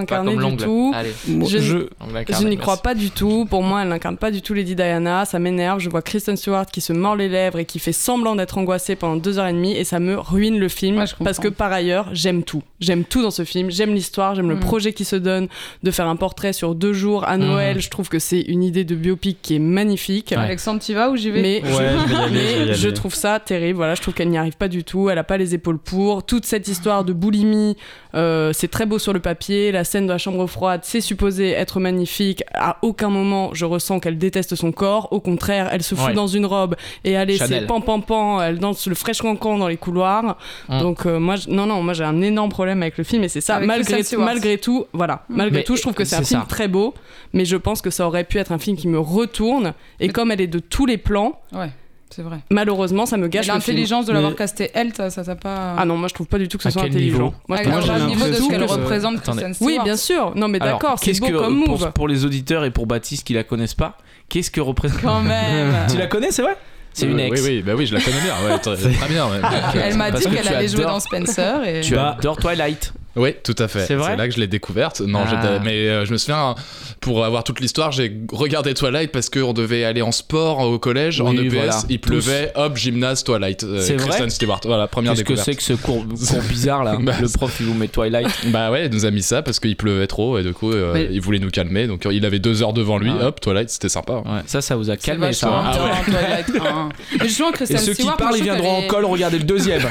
pas Pas incarné comme du tout. Allez, Je- Je, n'y crois pas du tout. Pour moi, elle n'incarne pas du tout Lady Diana. Ça m'énerve. Je vois Kristen Stewart qui se mord les lèvres et qui fait semblant d'être angoissée pendant deux heures et demie et ça me ruine le film. Ouais, parce que par ailleurs, j'aime tout. J'aime tout dans ce film. J'aime l'histoire. J'aime le Mm. projet qui se donne de faire un portrait sur deux jours à Noël. Je trouve que c'est une idée de biopic qui est magnifique. Ouais. Alexandre, tu vas ou j'y vais Mais, Ouais, je trouve ça terrible. Voilà, je trouve qu'elle n'y arrive pas du tout. Elle a pas les épaules pour. Toute cette histoire de boulimie, euh, c'est très beau sur le papier. La scène de la chambre froide, c'est supposé être magnifique. À aucun moment, je ressens qu'elle déteste son corps. Au contraire, elle se fout Ouais. dans une robe et allez, c'est pan pan pan. Elle danse le fraîche cancan dans les couloirs. Mm. Donc euh, moi, non non, moi j'ai un énorme problème avec le film et c'est ça. Avec Malgré Stewart. malgré tout, voilà. Malgré Mais tout, je trouve que c'est un film ça. très beau, mais je pense que ça aurait pu être un film qui me retourne. Et comme elle est de tous les plans. Ouais, c'est vrai. Malheureusement, ça me gâche le. L'intelligence de l'avoir Mais- casté elle, ça ça t'a pas. Ah non, moi je trouve pas du tout que ce À soit quel intelligent. niveau Moi, je trouve j'ai niveau de ce qu'elle que- représente, Attendez. Kristen Oui, bien sûr. Non, mais d'accord, c'est qu'est-ce beau que comme pour, move. pour les auditeurs et pour Baptiste qui la connaissent pas, qu'est-ce que représente Quand même. Tu la connais, c'est vrai? C'est une Euh, ex. Oui, oui, bah oui, je la connais bien. Ouais, très, très bien. ouais. Elle m'a dit que qu'elle allait jouer dans Spencer et. Tu Bah- adores Twilight. Oui, tout à fait. C'est vrai là que je l'ai découverte. Non, Ah. mais euh, je me souviens, pour avoir toute l'histoire, j'ai regardé Twilight parce qu'on devait aller en sport au collège, en EPS, voilà. il pleuvait, hop, gymnase, Twilight. euh, C'est vrai Kristen Stewart, voilà, première Qu'est-ce que c'est que ce cours, cours bizarre là Bah, Le prof il vous met Twilight. Bah ouais, il nous a mis ça parce qu'il pleuvait trop et du coup, euh, Mais- il voulait nous calmer. Donc il avait deux heures devant lui, Ah ouais. hop, Twilight, c'était sympa. Ouais, ça, ça vous a calmé ça. hein. bien, Twilight 1. Mais justement, Et Kristen ceux qui parlent, ils viendront en col regarder le deuxième.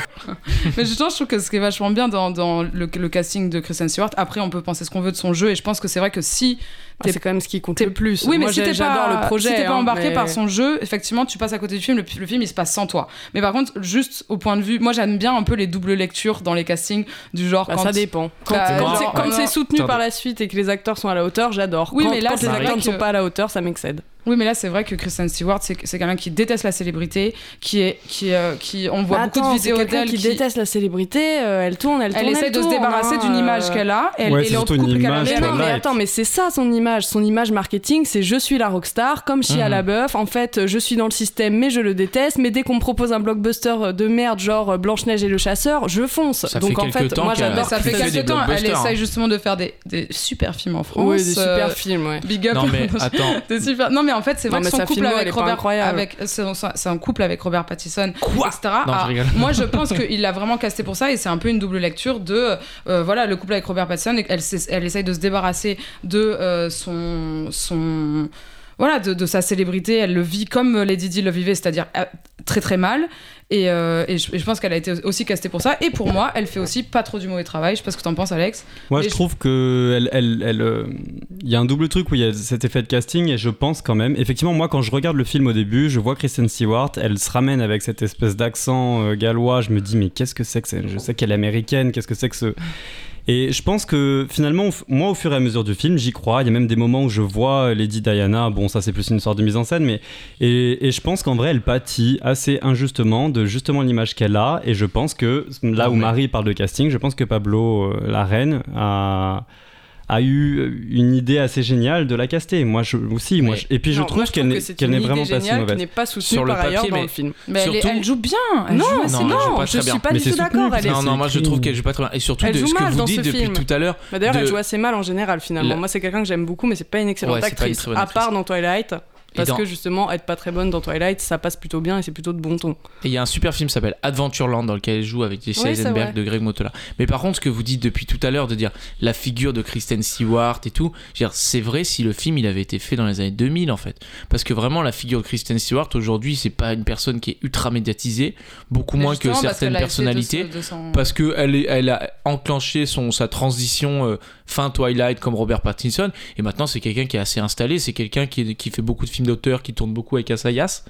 Mais justement, je trouve que ce qui est vachement bien dans, le casting de Kristen Stewart, après, on peut penser ce qu'on veut de son jeu, et je pense que c'est vrai que si. Ah, c'est quand même ce qui compte t'es- le plus. Oui, mais Moi, si t'es j'adore pas, le projet. si t'es pas hein, embarqué mais- par son jeu, effectivement, tu passes à côté du film, le, le film il se passe sans toi. Mais par contre, juste au point de vue, moi j'aime bien un peu les doubles lectures dans les castings, du genre Bah, quand. ça dépend. Quand, Bah, c'est- quand non. c'est soutenu par la suite et que les acteurs sont à la hauteur, j'adore. Oui, Quand- mais là, les acteurs ne que- sont pas à la hauteur, ça m'excède. Oui, mais là, c'est vrai que Kristen Stewart, c'est c'est quelqu'un qui déteste la célébrité, qui est. Qui, euh, qui, on voit beaucoup de vidéos quelqu'un d'elle qui, déteste la célébrité. euh, elle tourne, elle tourne. Elle essaie de se tourne, débarrasser hein, d'une image euh. qu'elle a, elle, Ouais, et une couple qu'elle image avait. Mais non, mais attends, mais c'est ça son image. son image marketing, c'est je suis la rockstar, comme Shia Mhm. LaBeouf. En fait, je suis dans le système, mais je le déteste. Mais dès qu'on me propose un blockbuster de merde, genre Blanche-Neige et le chasseur, je fonce. Ça Donc fait en fait, temps moi j'adore. ça fait quelques temps, elle essaye hein. justement de faire des, super films en France. Oui, des euh, super films. Big up. Non mais attends, Des super- Non mais en fait c'est Non, vrai que mais son couple avec Robert, avec c'est un couple avec Robert Pattinson, Quoi etc. Non, Ah, moi je pense qu'il l'a vraiment casté pour ça et c'est un peu une double lecture de euh, voilà le couple avec Robert Pattinson elle, elle essaye de se débarrasser de euh, son son voilà de, de sa célébrité. Elle le vit comme Lady Di le vivait, c'est-à-dire euh, très très mal. Et, euh, et je, et je pense qu'elle a été aussi castée pour ça. Et pour moi, elle fait aussi pas trop du mauvais travail. Je sais pas ce que t'en penses, Alex. Moi, je je- trouve que elle, elle, elle, euh, il y a un double truc où il y a cet effet de casting et je pense quand même, effectivement, moi, quand je regarde le film au début, je vois Kristen Stewart, elle se ramène avec cette espèce d'accent euh, gallois. Je me dis, mais qu'est-ce que c'est que Je sais qu'elle est américaine. Qu'est-ce que c'est que ce et je pense que finalement, moi, au fur et à mesure du film, j'y crois. Il y a même des moments où je vois Lady Diana. Bon, ça, c'est plus une sorte de mise en scène, mais et, et je pense qu'en vrai, elle pâtit assez injustement de justement l'image qu'elle a. Et je pense que là où Marie parle de casting, je pense que Pablo, euh, la reine, a a eu une idée assez géniale de la caster. Moi je, aussi. Moi, je- et puis je Non, trouve je qu'elle n'est vraiment pas si mauvaise. n'est pas soutenue Sur le par ailleurs papier, dans mais- le film. Mais elle, est- Surtout- elle joue bien. Elle Non, joue Non, assez pas je très suis bien. pas Mais du tout d'accord. Non, non, moi je trouve qu'elle joue pas très bien. Et surtout Elle de joue ce que mal vous dans dites ce depuis film. tout à l'heure. Bah, D'ailleurs, elle joue assez mal en général finalement. Moi, c'est quelqu'un que j'aime beaucoup, mais c'est pas une excellente actrice. à part dans Twilight. Parce dans- que justement, être pas très bonne dans Twilight, ça passe plutôt bien et c'est plutôt de bon ton. Et il y a un super film qui s'appelle Adventureland dans lequel elle joue avec Jesse Oui, Eisenberg de Greg Motola. Mais par contre, ce que vous dites depuis tout à l'heure de dire la figure de Kristen Stewart et tout, c'est vrai si le film il avait été fait dans les années 2000 en fait. Parce que vraiment, la figure de Kristen Stewart aujourd'hui, c'est pas une personne qui est ultra médiatisée, beaucoup Mais moins que parce certaines qu'elle personnalités. Parce que elle, a enclenché son, sa transition euh, fin Twilight comme Robert Pattinson et maintenant c'est quelqu'un qui est assez installé c'est quelqu'un qui, qui fait beaucoup de films d'auteur qui tourne beaucoup avec Assayas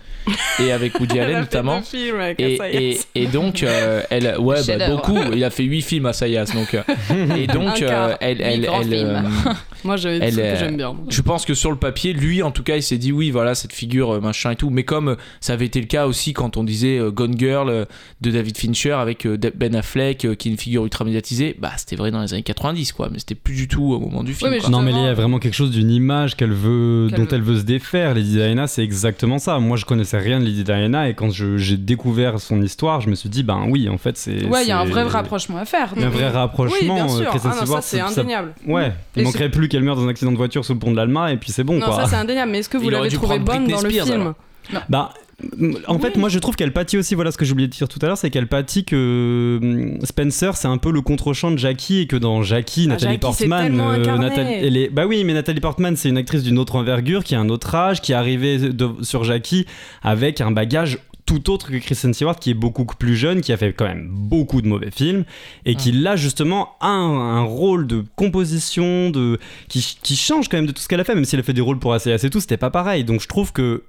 et avec Woody Elle Allen notamment deux films avec et, et, et donc euh, elle ouais bah, beaucoup il a fait 8 films Assayas donc euh, et donc euh, elle, elle, elle, films. euh, Moi, j'avais est- que j'aime bien. je pense que sur le papier, lui, en tout cas, il s'est dit oui, voilà, cette figure, machin et tout. Mais comme ça avait été le cas aussi quand on disait Gone Girl de David Fincher avec Ben Affleck, qui est une figure ultra médiatisée, bah c'était vrai dans les années 90, quoi. Mais c'était plus du tout au moment du film. mais quoi. je- Non, mais il y a vraiment quelque chose d'une image qu'elle veut, dont veut. elle veut se défaire. Lady Diana, c'est exactement ça. Moi, je connaissais rien de Lady Diana et quand je- j'ai découvert son histoire, je me suis dit, ben oui, en fait, c'est. Ouais, il y a un vrai rapprochement à faire. Il y a un vrai rapprochement. Oui, bien euh, sûr. Ah non, ça, c'est ça- indéniable. Ouais, il Et manquerait plus qu'elle meure dans un accident de voiture sous le pont de l'Alma et puis c'est bon Non, quoi. ça c'est indéniable. Mais est-ce que vous l'avez dû trouvé prendre bonne dans le film Bah, en fait, moi je trouve qu'elle pâtit aussi. Voilà ce que j'ai oublié de dire tout à l'heure, c'est qu'elle pâtit que Spencer, c'est un peu le contre-champ de Jackie et que dans Jackie, Ah, Nathalie Jackie, Portman. Nathalie- elle est- bah oui, mais Nathalie Portman, c'est une actrice d'une autre envergure, qui a un autre âge, qui est arrivée de- sur Jackie avec un bagage tout autre que Kristen Stewart qui est beaucoup plus jeune, qui a fait quand même beaucoup de mauvais films et qui là justement a un, un rôle de composition de qui, qui change quand même de tout ce qu'elle a fait même si elle a fait des rôles pour ACS et tout c'était pas pareil donc je trouve que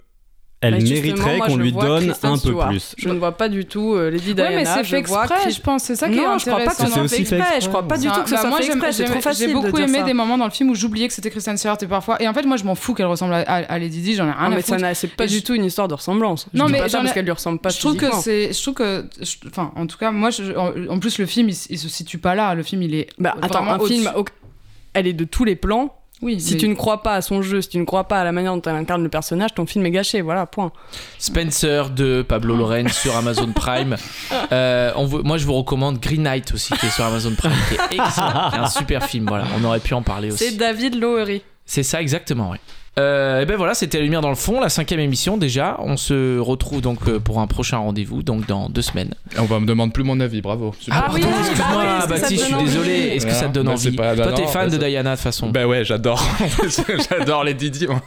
elle Bah, mériterait qu'on lui donne Kristen un peu Stewart. plus Je ne vois pas du tout euh, Lady Diana. Ouais, mais c'est fait exprès, je pense. C'est ça qui est non, je crois pas que intéressant. ce soit C'est fait aussi fait exprès. Je crois pas du tout que ce bah, soit moi, fait exprès. C'est j'aime- trop facile J'ai beaucoup aimé des moments dans le film où j'oubliais que c'était Kristen Stewart et parfois. Et en fait, moi, je m'en fous qu'elle ressemble à, Lady Di. J'en ai rien à mais foutre. n'a- c'est pas du tout une histoire de ressemblance. Non, mais parce qu'elle lui ressemble pas je trouve que c'est je trouve que enfin en tout cas moi en, plus le film il, se situe pas là le film il est Bah, attends, un film, elle est de tous les plans. Oui Si mais- tu ne crois pas à son jeu, si tu ne crois pas à la manière dont elle incarne le personnage, ton film est gâché. Voilà, point. Spencer de Pablo Loren sur Amazon Prime. Euh, on moi, je vous recommande Green Knight aussi, qui est sur Amazon Prime, qui est excellent, qui est un super film. Voilà, on aurait pu en parler C'est aussi. David Lowery. C'est ça exactement, oui. Euh, et ben voilà, c'était la lumière dans le fond, la cinquième émission déjà. On se retrouve donc euh, pour un prochain rendez-vous, donc dans deux semaines. On va me demande plus mon avis, bravo. Super. Ah oui, pardon, bah excuse-moi, oui, est-ce que ça Baptiste, te je suis désolé. Est-ce que ça te donne Bah, envie pas- bah Toi, t'es fan bah, de Diana de toute façon. Bah ouais, j'adore. j'adore les Didi. moi.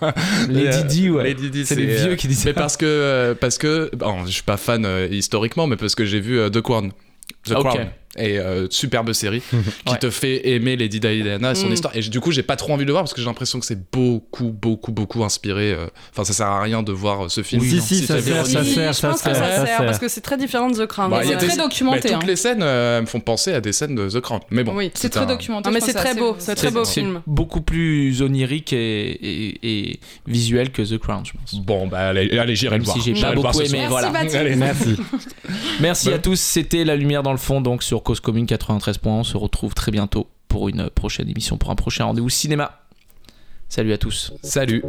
Les euh, Didi, ouais. Les Didi, C'est les vieux qui disent Mais ça. parce que, parce que, bon, je suis pas fan euh, historiquement, mais parce que j'ai vu euh, The Crown. The Ok. Crown. Et euh, superbe série qui Ouais. te fait aimer Lady Diana et son Mm. histoire. Et du coup, j'ai pas trop envie de le voir parce que j'ai l'impression que c'est beaucoup, beaucoup, beaucoup inspiré. euh, Enfin, ça sert à rien de voir euh, ce film. Oui, si si si ça sert ça sert je ça pense que sert ça sert parce que c'est très différent de The Crown. Bah, c'est très documenté Bah, hein. toutes les scènes euh, me font penser à des scènes de The Crown. Mais bon, Oui. c'est un- très documenté Non, mais c'est très beau, c'est très beau film. beaucoup plus onirique et, et- et visuel que The Crown, je pense. Bon, bah allez, allez j'irai le voir. si j'ai pas beaucoup aimé, voilà. Merci à tous, c'était La Lumière dans le fond, donc sur Cause Commune 93 points. On se retrouve très bientôt pour une prochaine émission, pour un prochain rendez-vous cinéma. Salut à tous. Salut.